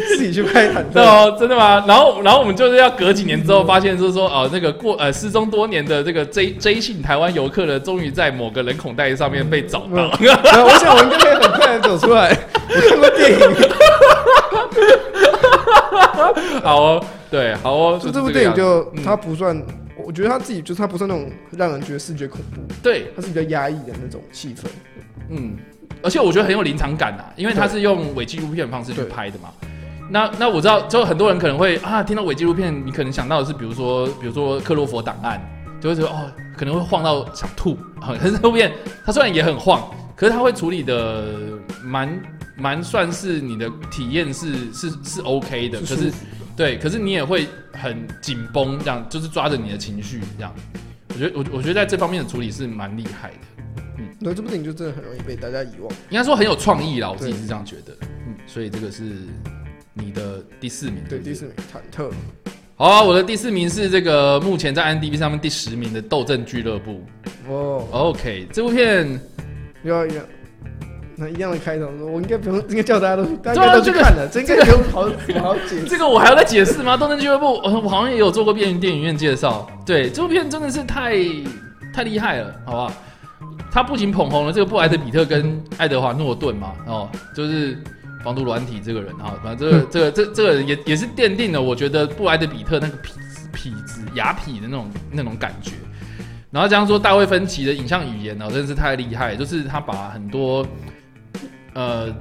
Speaker 2: 自己去拍坦克
Speaker 1: 哦，真的吗？然后，然后我们就是要隔几年之后，发现就是说，哦，那个过呃失踪多年的这个 J J 姓台湾游客呢，终于在某个人孔袋上面被找到。
Speaker 2: 我想我应该可以很快的走出来。我看过电影。
Speaker 1: 好哦，对，好哦。
Speaker 2: 就这部电影就它不算，我觉得他自己就是它不算那种让人觉得视觉恐怖，
Speaker 1: 对，
Speaker 2: 它是比较压抑的那种气氛。
Speaker 1: 嗯，而且我觉得很有临场感啊，因为它是用伪纪录片的方式去拍的嘛。那那我知道，就很多人可能会啊，听到伪纪录片，你可能想到的是，比如说，比如说克洛佛档案，就会觉得哦，可能会晃到想吐很。可是这部片它虽然也很晃，可是它会处理的蛮蛮算是你的体验是是是 OK 的。可是对，可是你也会很紧绷，这样就是抓着你的情绪这样。我觉得我我觉得在这方面的处理是蛮厉害的。
Speaker 2: 嗯，对，这部电影就真的很容易被大家遗忘。
Speaker 1: 应该说很有创意啦，我自己是这样觉得。嗯，所以这个是。你的第四名对，
Speaker 2: 对，第四名忐忑。
Speaker 1: 好啊，我的第四名是这个目前在 IMDb 上面第十名的《斗阵俱乐部》。哦，OK，这部片
Speaker 2: 要一样，那一样的开头，我应该不用，应该叫大家都，大家都去看了，这应该不用好好 解释。
Speaker 1: 这个我还要再解释吗？《斗阵俱乐部》，我好像也有做过电影电影院介绍。对，这部片真的是太太厉害了，好不好？他不仅捧红了这个布莱德比特跟爱德华诺顿嘛，哦，就是。防毒软体这个人哈，反正这个这个这这个人也也是奠定了，我觉得布莱德比特那个痞子痞子雅痞的那种那种感觉。然后这样说，大卫芬奇的影像语言呢，真的是太厉害，就是他把很多呃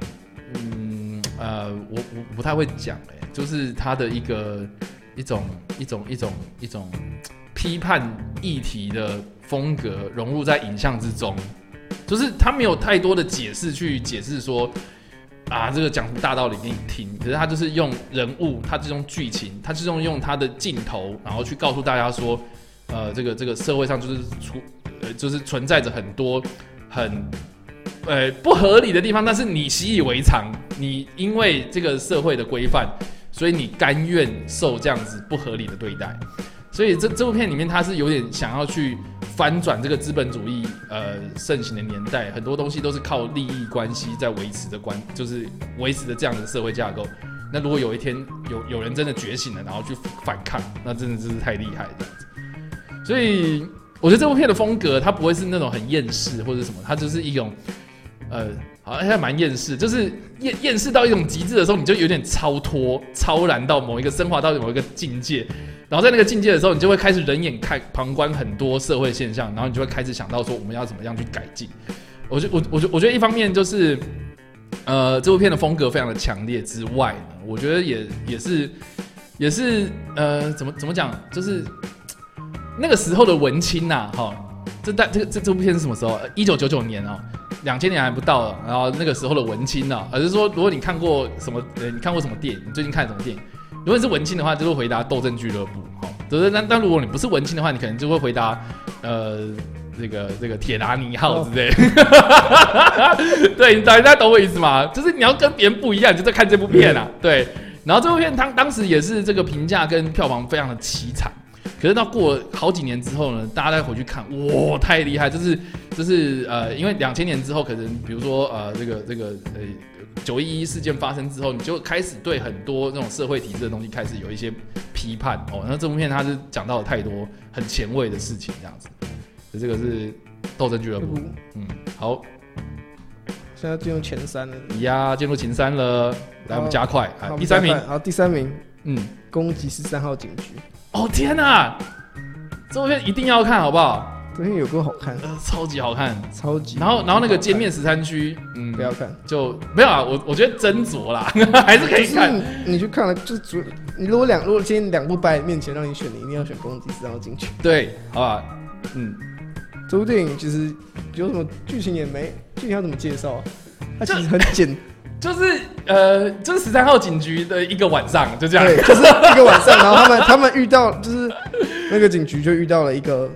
Speaker 1: 嗯呃，我我不太会讲哎，就是他的一个一种一种一种一种批判议题的风格融入在影像之中，就是他没有太多的解释去解释说。啊，这个讲大道理给你听？可是他就是用人物，他这种剧情，他是用用他的镜头，然后去告诉大家说，呃，这个这个社会上就是出，呃，就是存在着很多很，呃，不合理的地方，但是你习以为常，你因为这个社会的规范，所以你甘愿受这样子不合理的对待。所以这这部片里面，他是有点想要去翻转这个资本主义呃盛行的年代，很多东西都是靠利益关系在维持的关，就是维持的这样的社会架构。那如果有一天有有人真的觉醒了，然后去反抗，那真的真是太厉害这样子。所以我觉得这部片的风格，它不会是那种很厌世或者什么，它就是一种呃，好像还蛮厌世，就是厌厌世到一种极致的时候，你就有点超脱、超然到某一个升华到某一个境界。然后在那个境界的时候，你就会开始人眼看旁观很多社会现象，然后你就会开始想到说我们要怎么样去改进。我觉我我觉我觉得一方面就是，呃，这部片的风格非常的强烈之外呢，我觉得也也是也是呃怎么怎么讲，就是那个时候的文青呐，哈，这代这个这这部片是什么时候？一九九九年哦，两千年还不到了。然后那个时候的文青呢，而是说如果你看过什么，呃，你看过什么电影？你最近看什么电影？如果你是文青的话，就会回答《斗阵俱乐部》好，就是但但如果你不是文青的话，你可能就会回答呃这个这个铁达尼号之类 对，大家懂我意思吗？就是你要跟别人不一样，你就在看这部片啊。对，然后这部片当当时也是这个评价跟票房非常的凄惨，可是到过了好几年之后呢，大家再回去看，哇，太厉害！就是就是呃，因为两千年之后，可能比如说呃这个这个呃。九一一事件发生之后，你就开始对很多那种社会体制的东西开始有一些批判哦。那这部片它是讲到了太多很前卫的事情，这样子。所以这个是斗争俱乐部。嗯，好，
Speaker 2: 现在进入前三了。
Speaker 1: 呀，进入前三了。来，我们加快。第三名。
Speaker 2: 好，第三名。嗯，攻击十三号警局。
Speaker 1: 哦天哪，这部片一定要看好不好？
Speaker 2: 昨天有个好看，
Speaker 1: 呃，超级好看，
Speaker 2: 超级。
Speaker 1: 然后，然后那个歼灭十三区，嗯，
Speaker 2: 不要看，
Speaker 1: 就没有啊。我我觉得斟酌啦，还是可以看。
Speaker 2: 你去看了，就主你如果两如果今天两部摆面前让你选，你一定要选攻击十三号警局。
Speaker 1: 对，好吧，嗯，
Speaker 2: 这部电影其实有什么剧情也没，剧情要怎么介绍？它其实很简，
Speaker 1: 就是呃，就是十三号警局的一个晚上，就这样，
Speaker 2: 对，就是一个晚上，然后他们他们遇到，就是那个警局就遇到了一个。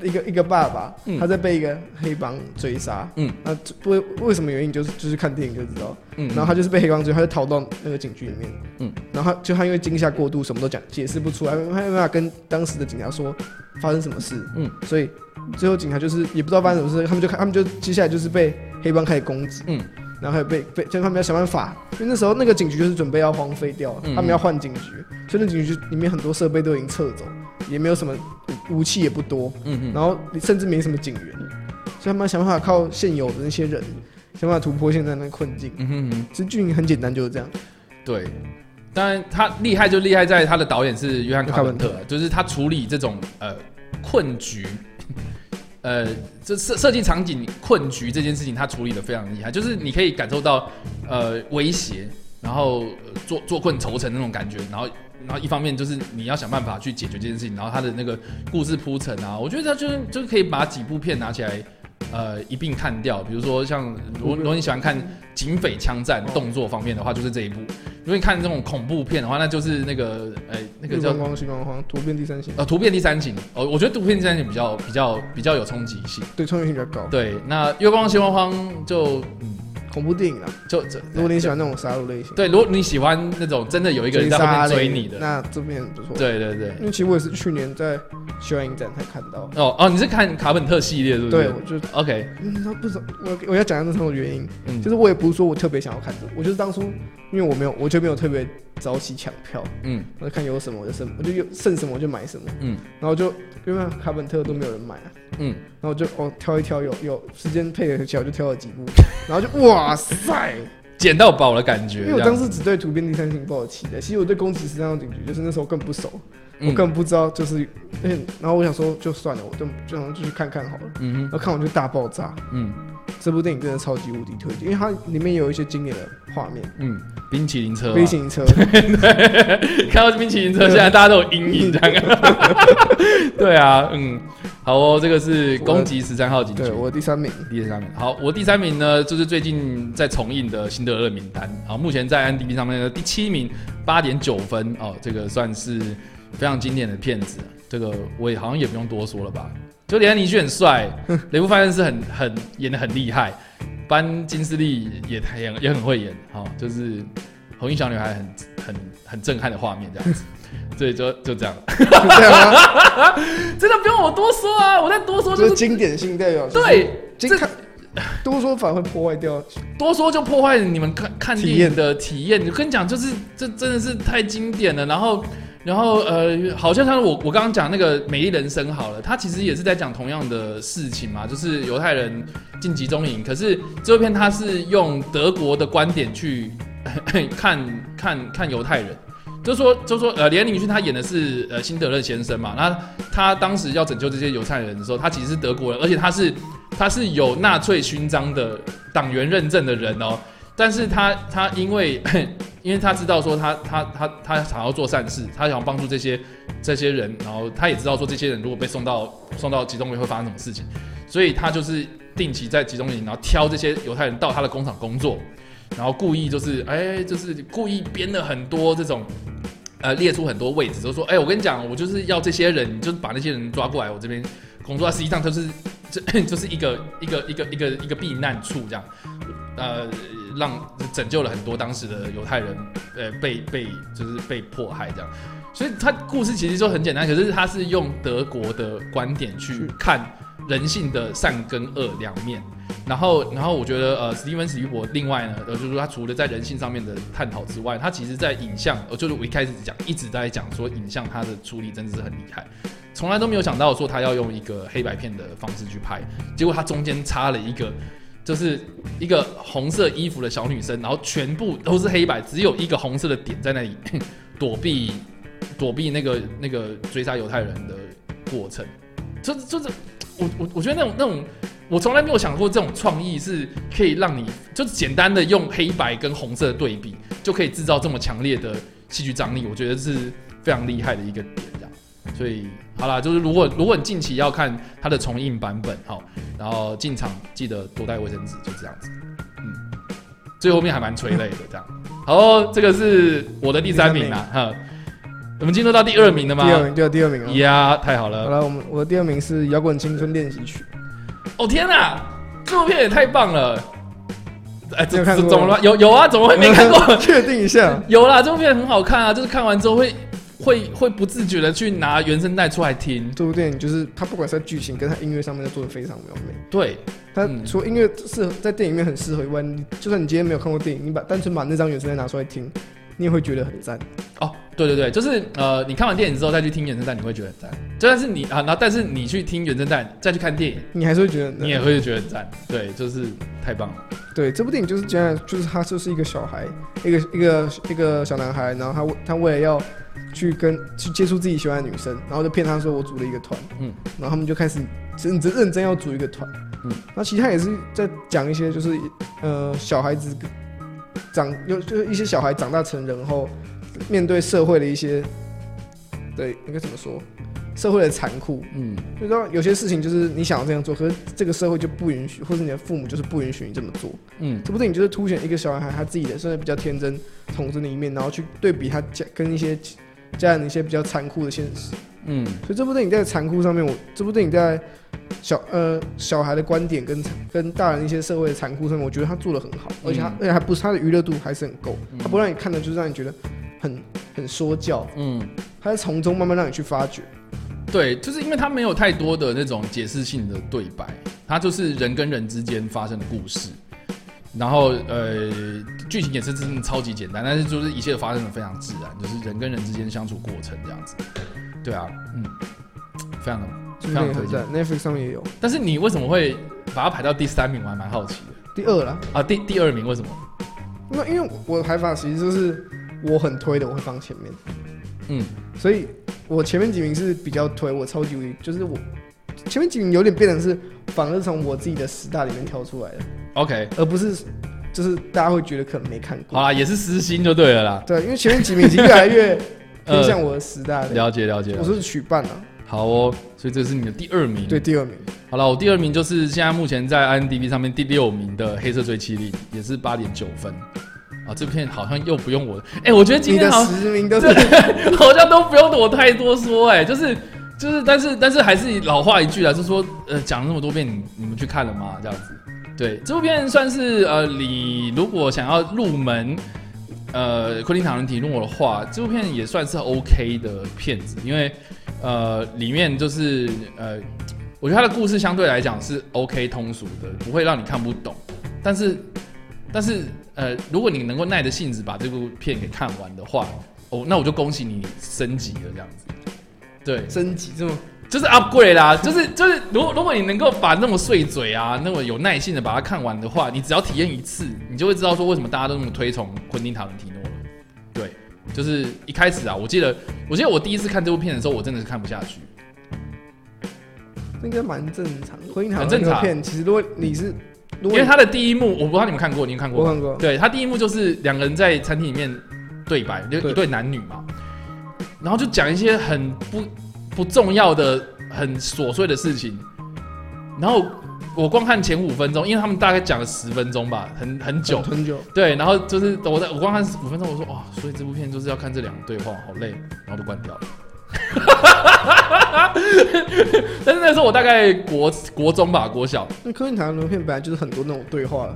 Speaker 2: 一个一个爸爸，他在被一个黑帮追杀，嗯，那，为为什么原因就是就是看电影就知道，嗯，然后他就是被黑帮追，他就逃到那个警局里面，嗯，然后他就他因为惊吓过度，什么都讲解释不出来，他没办法跟当时的警察说发生什么事，嗯，所以最后警察就是也不知道发生什么事，他们就看他们就接下来就是被黑帮开始攻击，嗯，然后还有被被就他们要想办法，因为那时候那个警局就是准备要荒废掉，他们要换警局，所以那警局里面很多设备都已经撤走。也没有什么武器，也不多，嗯哼，然后甚至没什么警员，所以他们要想办法靠现有的那些人，想办法突破现在那个困境。嗯哼哼，其实剧情很简单，就是这样。
Speaker 1: 对，当然他厉害就厉害在他的导演是约翰卡文特，就是他处理这种呃困局，呃，这设设计场景困局这件事情，他处理的非常厉害，就是你可以感受到呃威胁，然后做做困愁城那种感觉，然后。然后一方面就是你要想办法去解决这件事情，然后他的那个故事铺陈啊，我觉得他就是就是可以把几部片拿起来，呃，一并看掉。比如说像如如果你喜欢看警匪枪战动作方面的话，就是这一部；如果你看这种恐怖片的话，那就是那个哎那个叫
Speaker 2: 光光心慌慌突变第三型。
Speaker 1: 呃，突变第三型。哦，我觉得突变第三型比较比较比较有冲击性，
Speaker 2: 对，冲击性比较高。
Speaker 1: 对，那月光西光荒就嗯。
Speaker 2: 恐怖电影啊，就这。如果你喜欢那种杀戮类型，
Speaker 1: 对，如果你喜欢那种真的有一个人在后面追你的，
Speaker 2: 那这边不错。
Speaker 1: 对对对，
Speaker 2: 因为其实我也是去年在学院影展才看到。
Speaker 1: 哦哦，你是看卡本特系列是不是？
Speaker 2: 对，我就
Speaker 1: OK。
Speaker 2: 你知道不是我我要讲一下那种原因，嗯，就是我也不是说我特别想要看这个，我就是当初因为我没有，我就没有特别早起抢票，嗯，我就看有什么我就剩，我就有剩什么我就买什么，嗯，然后就因为卡本特都没有人买啊。嗯，然后我就哦挑一挑，有有时间配合起来，我就挑了几部，然后就哇塞，
Speaker 1: 捡到宝的感觉。
Speaker 2: 因为我当时只对《图变第三型》抱有期待，其实我对《宫崎十三号警局》就是那时候更不熟，嗯、我根本不知道就是，然后我想说就算了，我就就想继续看看好了。嗯哼，然后看完就大爆炸。嗯。这部电影真的超级无敌推荐，因为它里面有一些经典的画面。嗯，冰淇淋车，
Speaker 1: 冰淇淋车，对，看到冰淇淋车，现在大家都有阴影，这样。对啊，嗯，好哦，这个是攻击十三号警局，
Speaker 2: 对，我第三名，
Speaker 1: 第三名。好，我第三名呢，就是最近在重映的《辛德勒名单》，好，目前在 IMDb 上面的第七名，八点九分哦，这个算是非常经典的片子，这个我也好像也不用多说了吧。就连尼逊很帅，雷布·费恩斯很很演的很厉害，班金斯利也也也很会演，好、哦，就是红衣小女孩很很很震撼的画面这样子，所以就就这样，这样吗？真的不用我多说啊，我再多说就是
Speaker 2: 经典性代表，
Speaker 1: 对，
Speaker 2: 这多说反而会破坏掉，
Speaker 1: 多说就破坏你们看看电影的体验。我跟你讲，就是这真的是太经典了，然后。然后呃，好像像我我刚刚讲那个《美丽人生》好了，他其实也是在讲同样的事情嘛，就是犹太人进集中营。可是这部片他是用德国的观点去 看看看犹太人，就说就说呃，连尼逊他演的是呃辛德勒先生嘛，那他当时要拯救这些犹太人的时候，他其实是德国人，而且他是他是有纳粹勋章的党员认证的人哦，但是他他因为。因为他知道说他他他他想要做善事，他想要帮助这些这些人，然后他也知道说这些人如果被送到送到集中营会发生什么事情，所以他就是定期在集中营，然后挑这些犹太人到他的工厂工作，然后故意就是哎就是故意编了很多这种呃列出很多位置，就说哎我跟你讲，我就是要这些人，就是把那些人抓过来我这边工作，实际上就是这就是一个一个一个一个一个避难处这样，呃。让拯救了很多当时的犹太人，呃，被被就是被迫害这样，所以他故事其实就很简单，可是他是用德国的观点去看人性的善跟恶两面，然后然后我觉得呃，史蒂文史匹柏另外呢，呃，就是说他除了在人性上面的探讨之外，他其实在影像，呃，就是我一开始讲一直在讲说影像他的处理真的是很厉害，从来都没有想到说他要用一个黑白片的方式去拍，结果他中间插了一个。就是一个红色衣服的小女生，然后全部都是黑白，只有一个红色的点在那里 躲避躲避那个那个追杀犹太人的过程。就就是我我我觉得那种那种我从来没有想过这种创意是可以让你就是简单的用黑白跟红色的对比就可以制造这么强烈的戏剧张力，我觉得是非常厉害的一个点，所以好啦，就是如果如果你近期要看它的重映版本，好。然后进场记得多带卫生纸，就这样子。嗯，最后面还蛮催泪的，这样。好，这个是我的第三名啦。哈，我们进入到第二名了吗？
Speaker 2: 第二名，对，第二名了。
Speaker 1: 呀，太好了。
Speaker 2: 好了，我们我的第二名是《摇滚青春练习曲》。
Speaker 1: 哦天哪，这部片也太棒了！哎，这看怎么了？有有啊，怎么会没看过？
Speaker 2: 确定一下。
Speaker 1: 有啦，这部片很好看啊，就是看完之后会。会会不自觉的去拿原声带出来听。
Speaker 2: 这部电影就是它，不管是在剧情跟它音乐上面都做的非常完美。
Speaker 1: 对，
Speaker 2: 它除了音乐适合在电影里面很适合以外，你就算你今天没有看过电影，你把单纯把那张原声带拿出来听，你也会觉得很赞。
Speaker 1: 哦，对对对，就是呃，你看完电影之后再去听原声带，你会觉得很赞。就算是你啊，然后但是你去听原声带再去看电影，
Speaker 2: 你还是会觉得，
Speaker 1: 你也会觉得很赞。对，就是太棒了。
Speaker 2: 对，这部电影就是这样，就是他就是一个小孩，一个一个一个小男孩，然后他他为了要去跟去接触自己喜欢的女生，然后就骗他说我组了一个团，嗯，然后他们就开始认真认真要组一个团，嗯，那其实他也是在讲一些就是呃小孩子长有就是一些小孩长大成人后。面对社会的一些，对，应该怎么说？社会的残酷，嗯，就说有些事情就是你想要这样做，可是这个社会就不允许，或者你的父母就是不允许你这么做，嗯。这部电影就是凸显一个小孩他自己的，甚至比较天真、童真的一面，然后去对比他家跟一些家人一些比较残酷的现实，嗯。所以这部电影在残酷上面，我这部电影在小呃小孩的观点跟跟大人一些社会的残酷上面，我觉得他做的很好，而且他、嗯、而且还不是他的娱乐度还是很够，他不让你看的就是让你觉得。很很说教，嗯，他在从中慢慢让你去发掘，
Speaker 1: 对，就是因为他没有太多的那种解释性的对白，他就是人跟人之间发生的故事，然后呃，剧情也是真的超级简单，但是就是一切发生的非常自然，就是人跟人之间相处过程这样子，对啊，嗯，非常的非常推荐
Speaker 2: ，Netflix 上面也有，
Speaker 1: 但是你为什么会把它排到第三名？我还蛮好奇的，
Speaker 2: 第二啦，
Speaker 1: 啊，第第二名为什么？
Speaker 2: 那因为我的排法其实就是。我很推的，我会放前面。嗯，所以我前面几名是比较推，我超级无敌，就是我前面几名有点变成是，反而是从我自己的十大里面挑出来的。
Speaker 1: OK，
Speaker 2: 而不是就是大家会觉得可能没看过。
Speaker 1: 好啦，也是私心就对了啦。
Speaker 2: 对，因为前面几名已经越来越偏向 我的十大的、
Speaker 1: 呃。了解了解。
Speaker 2: 我说是曲半了。
Speaker 1: 好哦，所以这是你的第二名。
Speaker 2: 对，第二名。
Speaker 1: 好了，我第二名就是现在目前在 IMDB 上面第六名的《黑色追妻令》，也是八点九分。啊，这片好像又不用我，哎、欸，我觉得今天好像
Speaker 2: 十名都是
Speaker 1: 好像都不用我太多说，哎，就是就是，但是但是还是老话一句啊，就是说，呃，讲了那么多遍，你你们去看了吗？这样子，对，这部片算是呃，你如果想要入门，呃，昆汀塔伦提诺的话，这部片也算是 OK 的片子，因为呃，里面就是呃，我觉得他的故事相对来讲是 OK 通俗的，不会让你看不懂，但是但是。呃，如果你能够耐着性子把这部片给看完的话，哦，那我就恭喜你升级了这样子。对，
Speaker 2: 升级这么
Speaker 1: 就是 upgrade 啦，就是就是，如果如果你能够把那么碎嘴啊，那么有耐性的把它看完的话，你只要体验一次，你就会知道说为什么大家都那么推崇昆汀塔伦提诺了。对，就是一开始啊，我记得我记得我第一次看这部片的时候，我真的是看不下去。
Speaker 2: 应该蛮正常，昆汀塔伦的片其实如果你是。
Speaker 1: 因为他的第一幕，我不知道你们看过，你们看过？
Speaker 2: 我看过。
Speaker 1: 对，他第一幕就是两个人在餐厅里面对白，就一对男女嘛，然后就讲一些很不不重要的、很琐碎的事情。然后我光看前五分钟，因为他们大概讲了十分钟吧，很很久
Speaker 2: 很久。
Speaker 1: 对，然后就是我在我光看五分钟，我说哇，所以这部片就是要看这两个对话，好累，然后就关掉了。但是那时候我大概国国中吧，国小。
Speaker 2: 那柯林塔伦的片本来就是很多那种对话，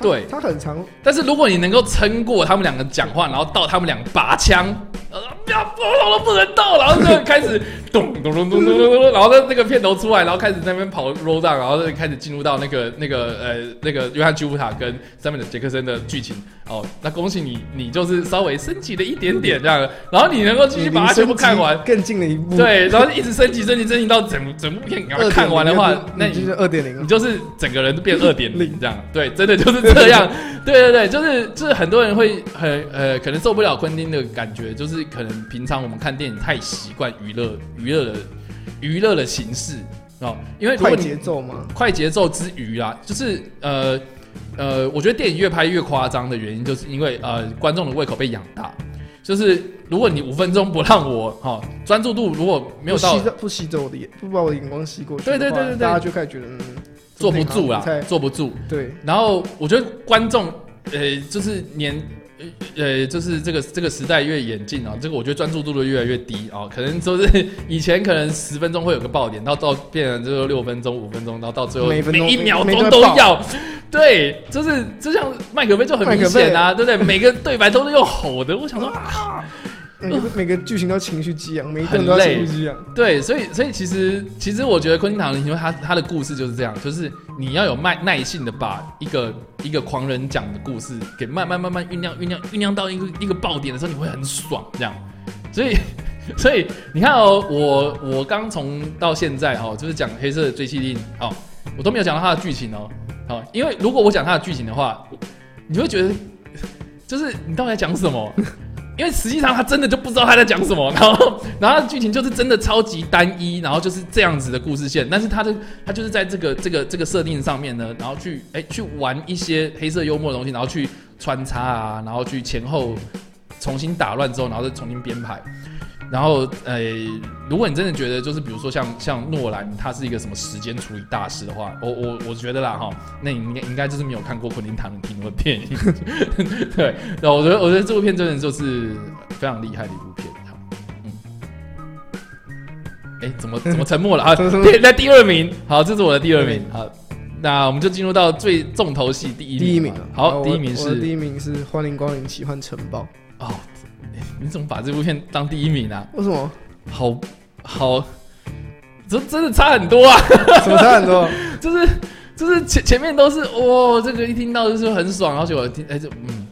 Speaker 1: 对，
Speaker 2: 他很长。
Speaker 1: 但是如果你能够撑过他们两个讲话，然后到他们两个拔枪。呃不要，我都不能动，然后就开始咚咚咚咚咚咚，然后那那个片头出来，然后开始在那边跑 roll down，然后就开始进入到那个那个呃那个约翰·屈福塔跟上面的杰克森的剧情哦。那恭喜你，你就是稍微升级了一点点这样，然后你能够继续把它全部看完，
Speaker 2: 更进了一步。
Speaker 1: 对，然后一直升级升级升级到整整部片看完的话，那你
Speaker 2: 就是二点零，
Speaker 1: 你就是整个人都变二点零这样。对，真的就是这样。对对对，就是就是很多人会很呃可能受不了昆汀的感觉，就是可能。平常我们看电影太习惯娱乐娱乐的娱乐的形式哦，因为
Speaker 2: 快节奏嘛，
Speaker 1: 快节奏之余啦，就是呃呃，我觉得电影越拍越夸张的原因，就是因为呃观众的胃口被养大。就是如果你五分钟不让我哈专注度如果没有到
Speaker 2: 不吸走我的眼，不把我的眼光吸过去，
Speaker 1: 对对对对对，
Speaker 2: 大家就开始觉得嗯
Speaker 1: 坐不住啦，坐不住。
Speaker 2: 对，
Speaker 1: 然后我觉得观众呃就是年。呃，就是这个这个时代越演进啊，这个我觉得专注度都越来越低啊，可能就是以前可能十分钟会有个爆点，到到变成就是六分钟、五分钟，然后到最后每一秒钟都要，对，就是就像麦克菲就很明显啊，对不对？每个对白都是用吼的，我想说 啊，
Speaker 2: 每个 每个剧情都情绪激昂，每一段都情绪激昂。
Speaker 1: 对，所以所以其实其实我觉得昆汀塔伦提诺他他的故事就是这样，就是你要有耐耐性的把一个一个狂人讲的故事给慢慢慢慢酝酿酝酿酝酿到一个一个爆点的时候，你会很爽这样。所以 所以你看哦，我我刚从到现在哦，就是讲黑色的追缉令哦，我都没有讲到他的剧情哦，好，因为如果我讲他的剧情的话，你会觉得就是你到底在讲什么？因为实际上他真的就不知道他在讲什么，然后，然后剧情就是真的超级单一，然后就是这样子的故事线。但是他的他就是在这个这个这个设定上面呢，然后去哎去玩一些黑色幽默的东西，然后去穿插啊，然后去前后重新打乱之后，然后再重新编排。然后，呃，如果你真的觉得就是比如说像像诺兰他是一个什么时间处理大师的话，我我我觉得啦哈，那你应该应该就是没有看过昆汀塔伦提诺的电影，对，那我觉得我觉得这部片真的就是非常厉害的一部片，嗯，哎，怎么怎么沉默了？啊？那第二名，好，这是我的第二名，好，那我们就进入到最重头戏第一
Speaker 2: 第一名，
Speaker 1: 好，第一名是
Speaker 2: 第一名是欢迎光临奇幻城堡，哦。
Speaker 1: 你怎么把这部片当第一名呢？啊？
Speaker 2: 为什么？
Speaker 1: 好好，这真的差很多啊！
Speaker 2: 什么差很多？
Speaker 1: 就是就是前前面都是哇、哦，这个一听到就是很爽，然后结果听哎就嗯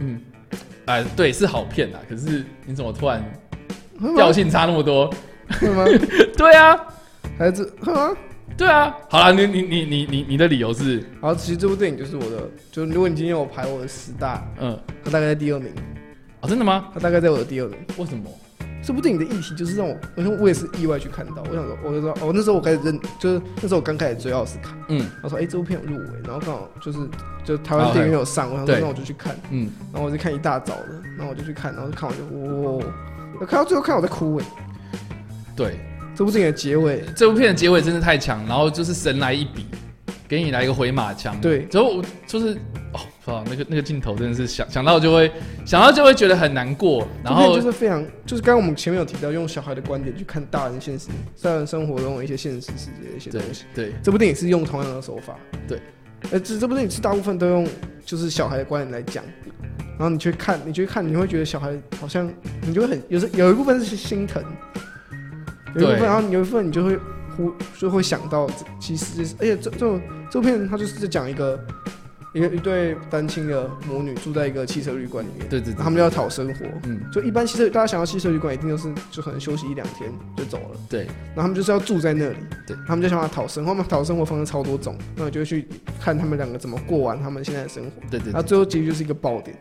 Speaker 1: 嗯，哎对是好片啊，可是你怎么突然调性差那么多？
Speaker 2: 是吗？
Speaker 1: 对啊，
Speaker 2: 还是吗？
Speaker 1: 对啊，好了，你你你你你你的理由是？
Speaker 2: 好，其实这部电影就是我的，就是如果你今天我排我的十大，嗯，它大概在第二名。
Speaker 1: 哦，真的吗？
Speaker 2: 他大概在我的第二轮。
Speaker 1: 为什么？
Speaker 2: 这部电影的议题就是让我，因为我也是意外去看到。我想说，我就说，哦，那时候我开始认，就是那时候我刚开始追奥斯卡。嗯。我说，哎、欸，这部片有入围，然后刚好就是，就台湾电影院有上，我想说，那我就去看。嗯。然后我就看一大早的，然后我就去看，然后就看完就，哇！我看到最后，看我在哭哎。
Speaker 1: 对，
Speaker 2: 这部电影的结尾，
Speaker 1: 这部片的结尾真的太强，然后就是神来一笔。给你来一个回马枪，
Speaker 2: 对，
Speaker 1: 之后就是哦，那个那个镜头真的是想想到就会想到就会觉得很难过，然后
Speaker 2: 就是非常就是刚刚我们前面有提到，用小孩的观点去看大人现实、大人生活中的一些现实世界的一些东西。
Speaker 1: 对，对
Speaker 2: 这部电影是用同样的手法。
Speaker 1: 对，
Speaker 2: 呃，这这部电影是大部分都用就是小孩的观点来讲，然后你去看，你去看，你会觉得小孩好像你就会很有时有一部分是心疼，有一部分，然后有一部分你就会忽。就会想到，其实，而且这这种这部片，它就是在讲一个一个一对单亲的母女住在一个汽车旅馆里面，
Speaker 1: 对对，对，
Speaker 2: 他们要讨生活，嗯，就一般汽车大家想要汽车旅馆，一定都是就可能休息一两天就走了，
Speaker 1: 对，
Speaker 2: 然后他们就是要住在那里，
Speaker 1: 对，
Speaker 2: 他们就想要讨生活，他们讨生活方式超多种，那我就会去看他们两个怎么过完他们现在的生活，
Speaker 1: 对对，
Speaker 2: 然后最后结局就是一个爆点，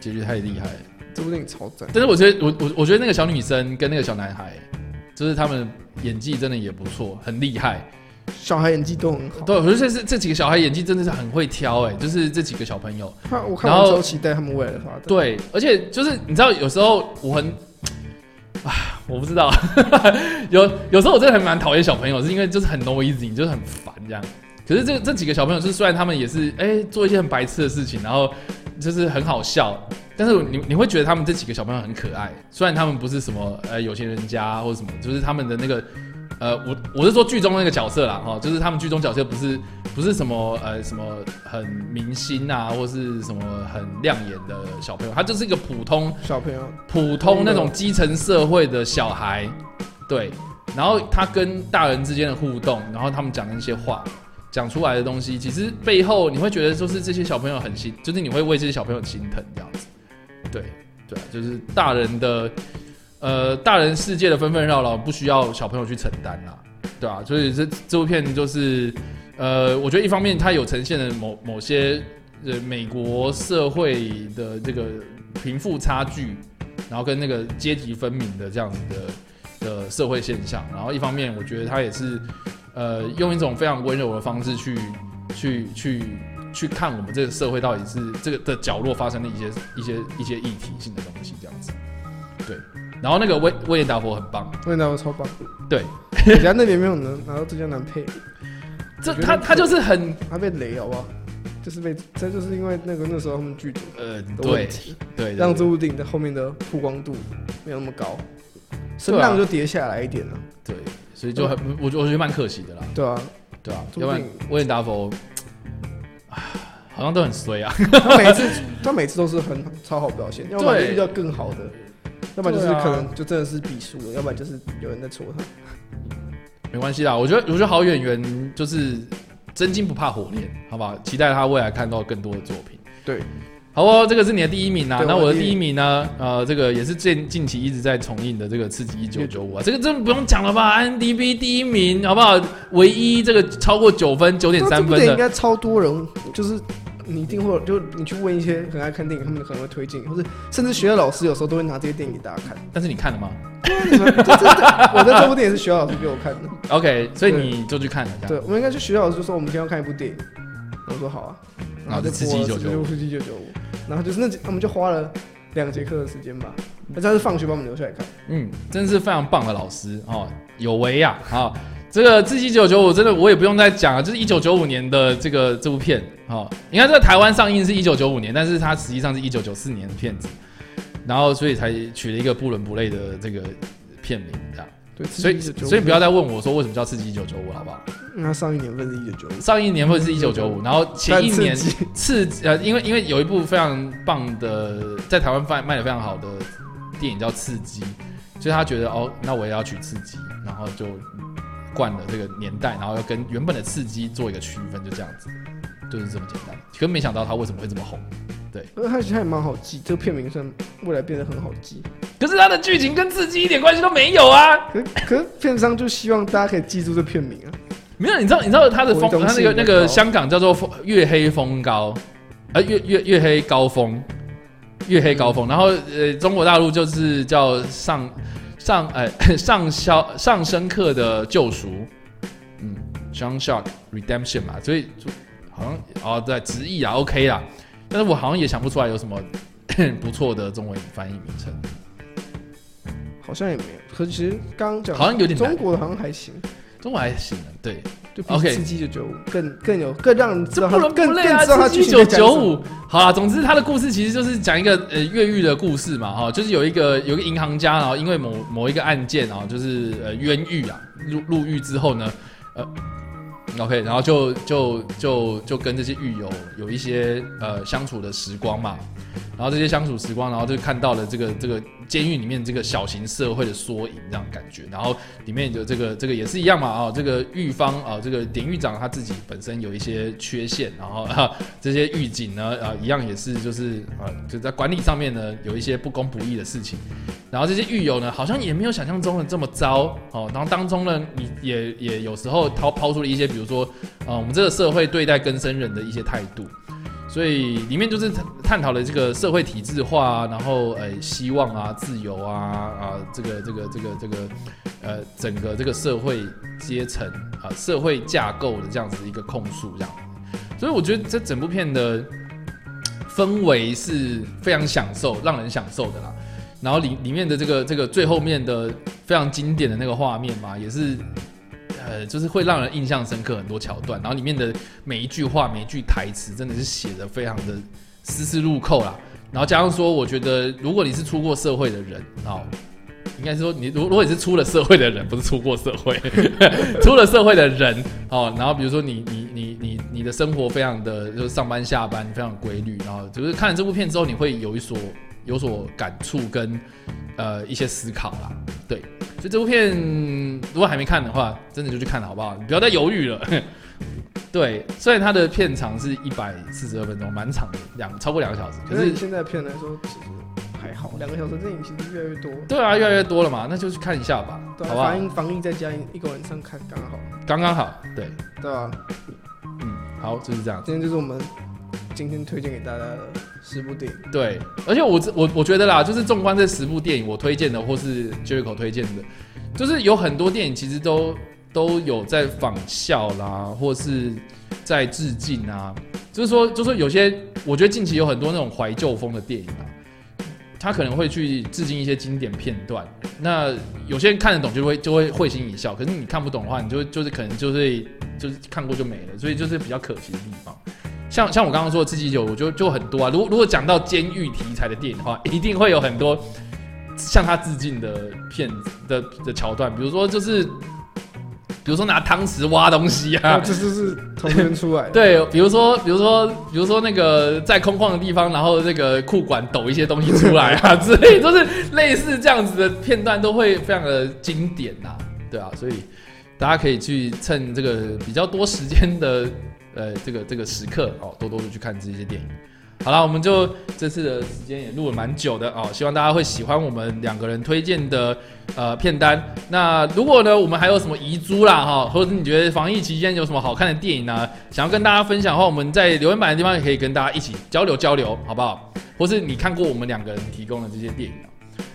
Speaker 1: 结局太厉害。了，
Speaker 2: 这部电影超赞，
Speaker 1: 但是我觉得我我我觉得那个小女生跟那个小男孩。就是他们演技真的也不错，很厉害，
Speaker 2: 小孩演技都很好。
Speaker 1: 对，我觉得这是这几个小孩演技真的是很会挑哎，就是这几个小朋友。
Speaker 2: 那我看我超期待他们未来的发展。
Speaker 1: 对，而且就是你知道，有时候我很，啊，我不知道，有有时候我真的还蛮讨厌小朋友，是因为就是很 noisy，就是很烦这样。可是这这几个小朋友，是虽然他们也是哎、欸、做一些很白痴的事情，然后就是很好笑。但是你你会觉得他们这几个小朋友很可爱，虽然他们不是什么呃有钱人家或者什么，就是他们的那个呃我我是说剧中那个角色啦哈，就是他们剧中角色不是不是什么呃什么很明星啊或是什么很亮眼的小朋友，他就是一个普通
Speaker 2: 小朋友，
Speaker 1: 普通那种基层社会的小孩，对，然后他跟大人之间的互动，然后他们讲的那些话。讲出来的东西，其实背后你会觉得，就是这些小朋友很心，就是你会为这些小朋友心疼这样子。对，对，就是大人的，呃，大人世界的纷纷扰扰，不需要小朋友去承担啦，对啊，所以这这部片就是，呃，我觉得一方面它有呈现了某某些呃美国社会的这个贫富差距，然后跟那个阶级分明的这样子的的社会现象，然后一方面我觉得它也是。呃，用一种非常温柔的方式去，去，去，去看我们这个社会到底是这个的角落发生的一些、一些、一些议题性的东西，这样子。对，然后那个威威廉达佛很棒，
Speaker 2: 威廉达佛超棒。
Speaker 1: 对，
Speaker 2: 人家那里没有能拿到最佳男配，
Speaker 1: 这他他就是很
Speaker 2: 他被雷好不好？就是被这就是因为那个那时候他们剧组呃对对，让这部电影的后面的曝光度没有那么高，声量就跌下来一点了。
Speaker 1: 对。所以就很，我我觉得蛮可惜的啦。
Speaker 2: 对啊，
Speaker 1: 对啊，要不然威廉达佛，好像都很衰啊。
Speaker 2: 他每次他每次都是很超好表现，要不然遇到更好的。要不然就是可能就真的是比输了，要不然就是有人在戳他。
Speaker 1: 没关系啦，我觉得我觉得好演员就是真金不怕火炼，好不好？期待他未来看到更多的作品。
Speaker 2: 对。
Speaker 1: 好哦，这个是你的第一名啊。那我的第一名呢？呃，这个也是近近期一直在重映的这个《刺激一九九五》啊。这个真的不用讲了吧？IMDB 第一名，好不好？唯一这个超过九分九点三分的，
Speaker 2: 应该超多人。就是你一定会，就你去问一些很爱看电影，他们可能会推荐，或者甚至学校老师有时候都会拿这些电影给大家看。
Speaker 1: 但是你看了吗？
Speaker 2: 我的这部电影是学校老师给我看的。
Speaker 1: OK，所以你就去看了。
Speaker 2: 对，我们应该去学校老师就说我们今天要看一部电影。我说好啊，然后就刺激一九九五，刺激一九九五。然后就是那，我们就花了两节课的时间吧。那他是放学把我们留下来看。
Speaker 1: 嗯，真是非常棒的老师哦，有为呀啊！这个《刺激一九九五》真的我也不用再讲了，就是一九九五年的这个这部片哦。你看这个台湾上映是一九九五年，但是它实际上是一九九四年的片子，然后所以才取了一个不伦不类的这个片名这样。对，所以所以不要再问我说为什么叫《刺激一九九五》好不好？
Speaker 2: 那上一年份是一九九五，
Speaker 1: 上一年份是一九九五，然后前一年刺呃，因为因为有一部非常棒的在台湾卖卖的非常好的电影叫《刺激》，所以他觉得哦，那我也要取刺激，然后就惯了这个年代，然后要跟原本的刺激做一个区分，就这样子，就是这么简单。可没想到他为什么会这么红，对，
Speaker 2: 而且他也蛮好记，这个片名上未来变得很好记。
Speaker 1: 可是他的剧情跟刺激一点关系都没有啊！
Speaker 2: 可可是片商就希望大家可以记住这片名啊。
Speaker 1: 没有，你知道你知道他的风，他那个那个香港叫做月黑风高，呃月月月黑高峰，月黑高峰。然后呃中国大陆就是叫上上呃 上消上深刻的救赎，嗯，Shawshank Redemption 嘛，所以就好像哦对直译啊 OK 啦，但是我好像也想不出来有什么 不错的中文翻译名称，
Speaker 2: 好像也没有。可是其实刚刚讲
Speaker 1: 好像有点
Speaker 2: 中国的好像还行。
Speaker 1: 中文还行，对，
Speaker 2: 就比刺激一九九五更更有更让人知道，不
Speaker 1: 更更知道他一九九五。好啊，总之他的故事其实就是讲一个呃越狱的故事嘛，哈，就是有一个有一个银行家，然后因为某某一个案件啊，就是呃冤狱啊，入入狱之后呢，呃，OK，然后就就就就跟这些狱友有一些呃相处的时光嘛。然后这些相处时光，然后就看到了这个这个监狱里面这个小型社会的缩影，这样感觉。然后里面的这个这个也是一样嘛，啊，这个狱方啊，这个典狱长他自己本身有一些缺陷，然后啊这些狱警呢，啊一样也是就是啊就在管理上面呢有一些不公不义的事情。然后这些狱友呢，好像也没有想象中的这么糟哦。然后当中呢，你也也有时候抛抛出了一些，比如说啊我们这个社会对待更生人的一些态度。所以里面就是探讨了这个社会体制化，然后呃希望啊自由啊啊这个这个这个这个呃整个这个社会阶层啊社会架构的这样子一个控诉这样，所以我觉得这整部片的氛围是非常享受，让人享受的啦。然后里里面的这个这个最后面的非常经典的那个画面嘛，也是。呃，就是会让人印象深刻很多桥段，然后里面的每一句话、每一句台词，真的是写的非常的丝丝入扣啦。然后加上说，我觉得如果你是出过社会的人哦，应该是说你如如果你是出了社会的人，不是出过社会，出了社会的人哦。然后比如说你你你你你的生活非常的就是上班下班非常规律，然后就是看了这部片之后，你会有一所有所感触跟呃一些思考啦，对。所以这部片如果还没看的话，真的就去看了好不好？你不要再犹豫了。对，虽然它的片长是一百四十二分钟，蛮长的，两超过两个小时。可是
Speaker 2: 现在片来说其实还好，两个小时电影其实越来越多。
Speaker 1: 对啊，越来越多了嘛，那就去看一下吧，好吧？
Speaker 2: 防疫防疫在家一个晚上看刚好，
Speaker 1: 刚刚好，对
Speaker 2: 对啊，
Speaker 1: 嗯，好，就是这样。
Speaker 2: 今天就是我们今天推荐给大家的十部电影。
Speaker 1: 对，而且我我我觉得啦，就是纵观这十部电影，我推荐的或是 Jericho 推荐的，就是有很多电影其实都都有在仿效啦，或是在致敬啊。就是说，就是说有些我觉得近期有很多那种怀旧风的电影啊，他可能会去致敬一些经典片段。那有些人看得懂就会就会会心一笑，可是你看不懂的话，你就就是可能就是就是看过就没了，所以就是比较可惜的地方。像像我刚刚说的《刺激九》，我觉得就很多啊。如果如果讲到监狱题材的电影的话，一定会有很多向他致敬的片子的的桥段。比如说，就是比如说拿汤匙挖东西啊，
Speaker 2: 这就是从这边出来的。
Speaker 1: 对，比如说，比如说，比如说那个在空旷的地方，然后那个裤管抖一些东西出来啊 之类，都是类似这样子的片段，都会非常的经典呐，对啊，所以大家可以去趁这个比较多时间的呃这个这个时刻哦，多多的去看这些电影。好了，我们就这次的时间也录了蛮久的哦，希望大家会喜欢我们两个人推荐的呃片单。那如果呢，我们还有什么遗珠啦哈，或者是你觉得防疫期间有什么好看的电影呢，想要跟大家分享的话，我们在留言板的地方也可以跟大家一起交流交流，好不好？或是你看过我们两个人提供的这些电影，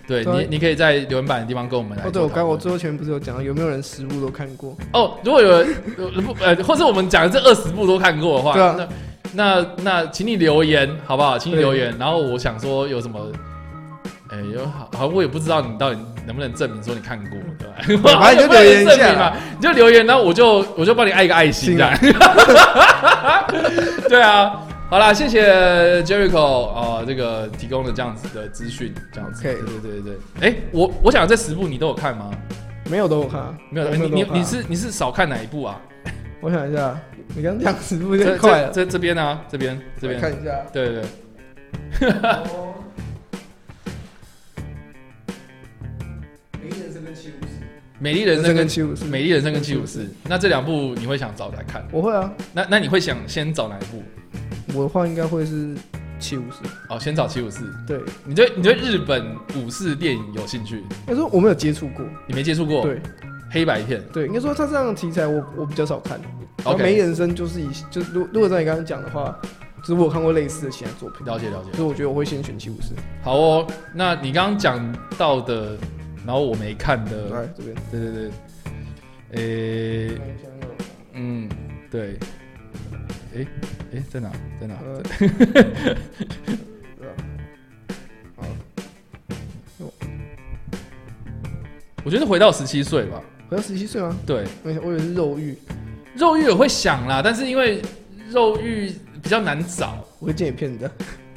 Speaker 1: 对你，你可以在留言板的地方跟我们来。
Speaker 2: 哦，对，我刚我最后前面不是有讲到有没有人十部都看过？
Speaker 1: 哦，如果有人不呃，或是我们讲的这二十部都看过的话，
Speaker 2: 对啊。
Speaker 1: 那那那，请你留言好不好？请你留言。然后我想说有什么，哎、欸，有好，好，我也不知道你到底能不能证明说你看过，对吧？
Speaker 2: 反正就 留言一下嘛，
Speaker 1: 你就留言，然后我就我就帮你按一个爱心这样。对啊，好啦，谢谢 Jericho 啊、呃，这个提供的这样子的资讯，这样子。Okay. 对对对对。哎、欸，我我想这十部你都有看吗？
Speaker 2: 没有都有看、啊，
Speaker 1: 没有。你你你是你是少看哪一部啊？
Speaker 2: 我想一下。你刚讲十部就快了，
Speaker 1: 这这边啊？这边这边
Speaker 2: 看一下，
Speaker 1: 对对 对。
Speaker 2: 美丽人生跟七武士，
Speaker 1: 美丽人生跟七武
Speaker 2: 士，
Speaker 1: 美丽人生跟七武士。那这两部你会想找来看？
Speaker 2: 我会啊。
Speaker 1: 那那你会想先找哪一部？
Speaker 2: 我的话应该会是七武士。
Speaker 1: 哦，先找七武士。
Speaker 2: 对，
Speaker 1: 你对你对日本武士电影有兴趣？
Speaker 2: 他说我没有接触过，
Speaker 1: 你没接触过？
Speaker 2: 对。
Speaker 1: 黑白片，
Speaker 2: 对，应该说他这样的题材我我比较少看。OK，美人生就是以就如如果照你刚刚讲的话，就是我有看过类似的其他作品。
Speaker 1: 了解了解，
Speaker 2: 所以我觉得我会先选七武士。
Speaker 1: 好哦，那你刚刚讲到的，然后我没看的，
Speaker 2: 来这边，
Speaker 1: 对对对，诶，嗯，对，诶诶，在哪在哪？我觉得回到十七岁吧。
Speaker 2: 回到十七岁吗？
Speaker 1: 对，
Speaker 2: 我我以为是肉欲，
Speaker 1: 肉欲我会想啦，但是因为肉欲比较难找，
Speaker 2: 我会借你片子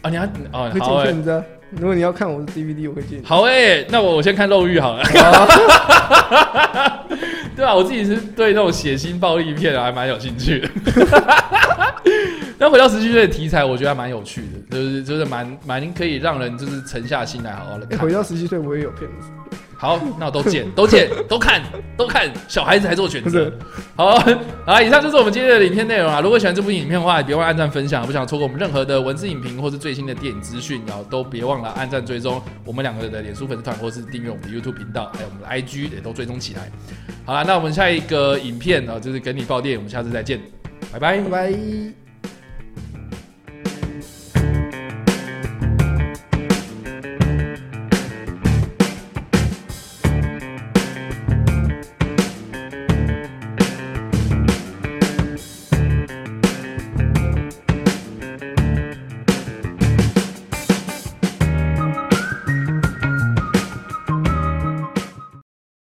Speaker 1: 啊！你要哦，
Speaker 2: 会借你骗子啊！如果你要看我的 DVD，我会借你。
Speaker 1: 好诶、欸，那我我先看肉欲好了。对啊，我自己是对那种血腥暴力片还蛮有兴趣的。但回到十七岁的题材，我觉得还蛮有趣的，就是就是蛮蛮可以让人就是沉下心来好好的看。
Speaker 2: 回到十七岁，我也有片子。
Speaker 1: 好，那我都剪，都剪，都看，都看。小孩子还做选择。好，好，以上就是我们今天的影片内容啊。如果喜欢这部影片的话，别忘按赞分享。不想错过我们任何的文字影评或是最新的电影资讯，然后都别忘了按赞追踪我们两个的脸书粉丝团，或是订阅我们的 YouTube 频道，还有我们的 IG 也都追踪起来。好了，那我们下一个影片啊，就是跟你爆电影，我们下次再见，拜拜，
Speaker 2: 拜拜。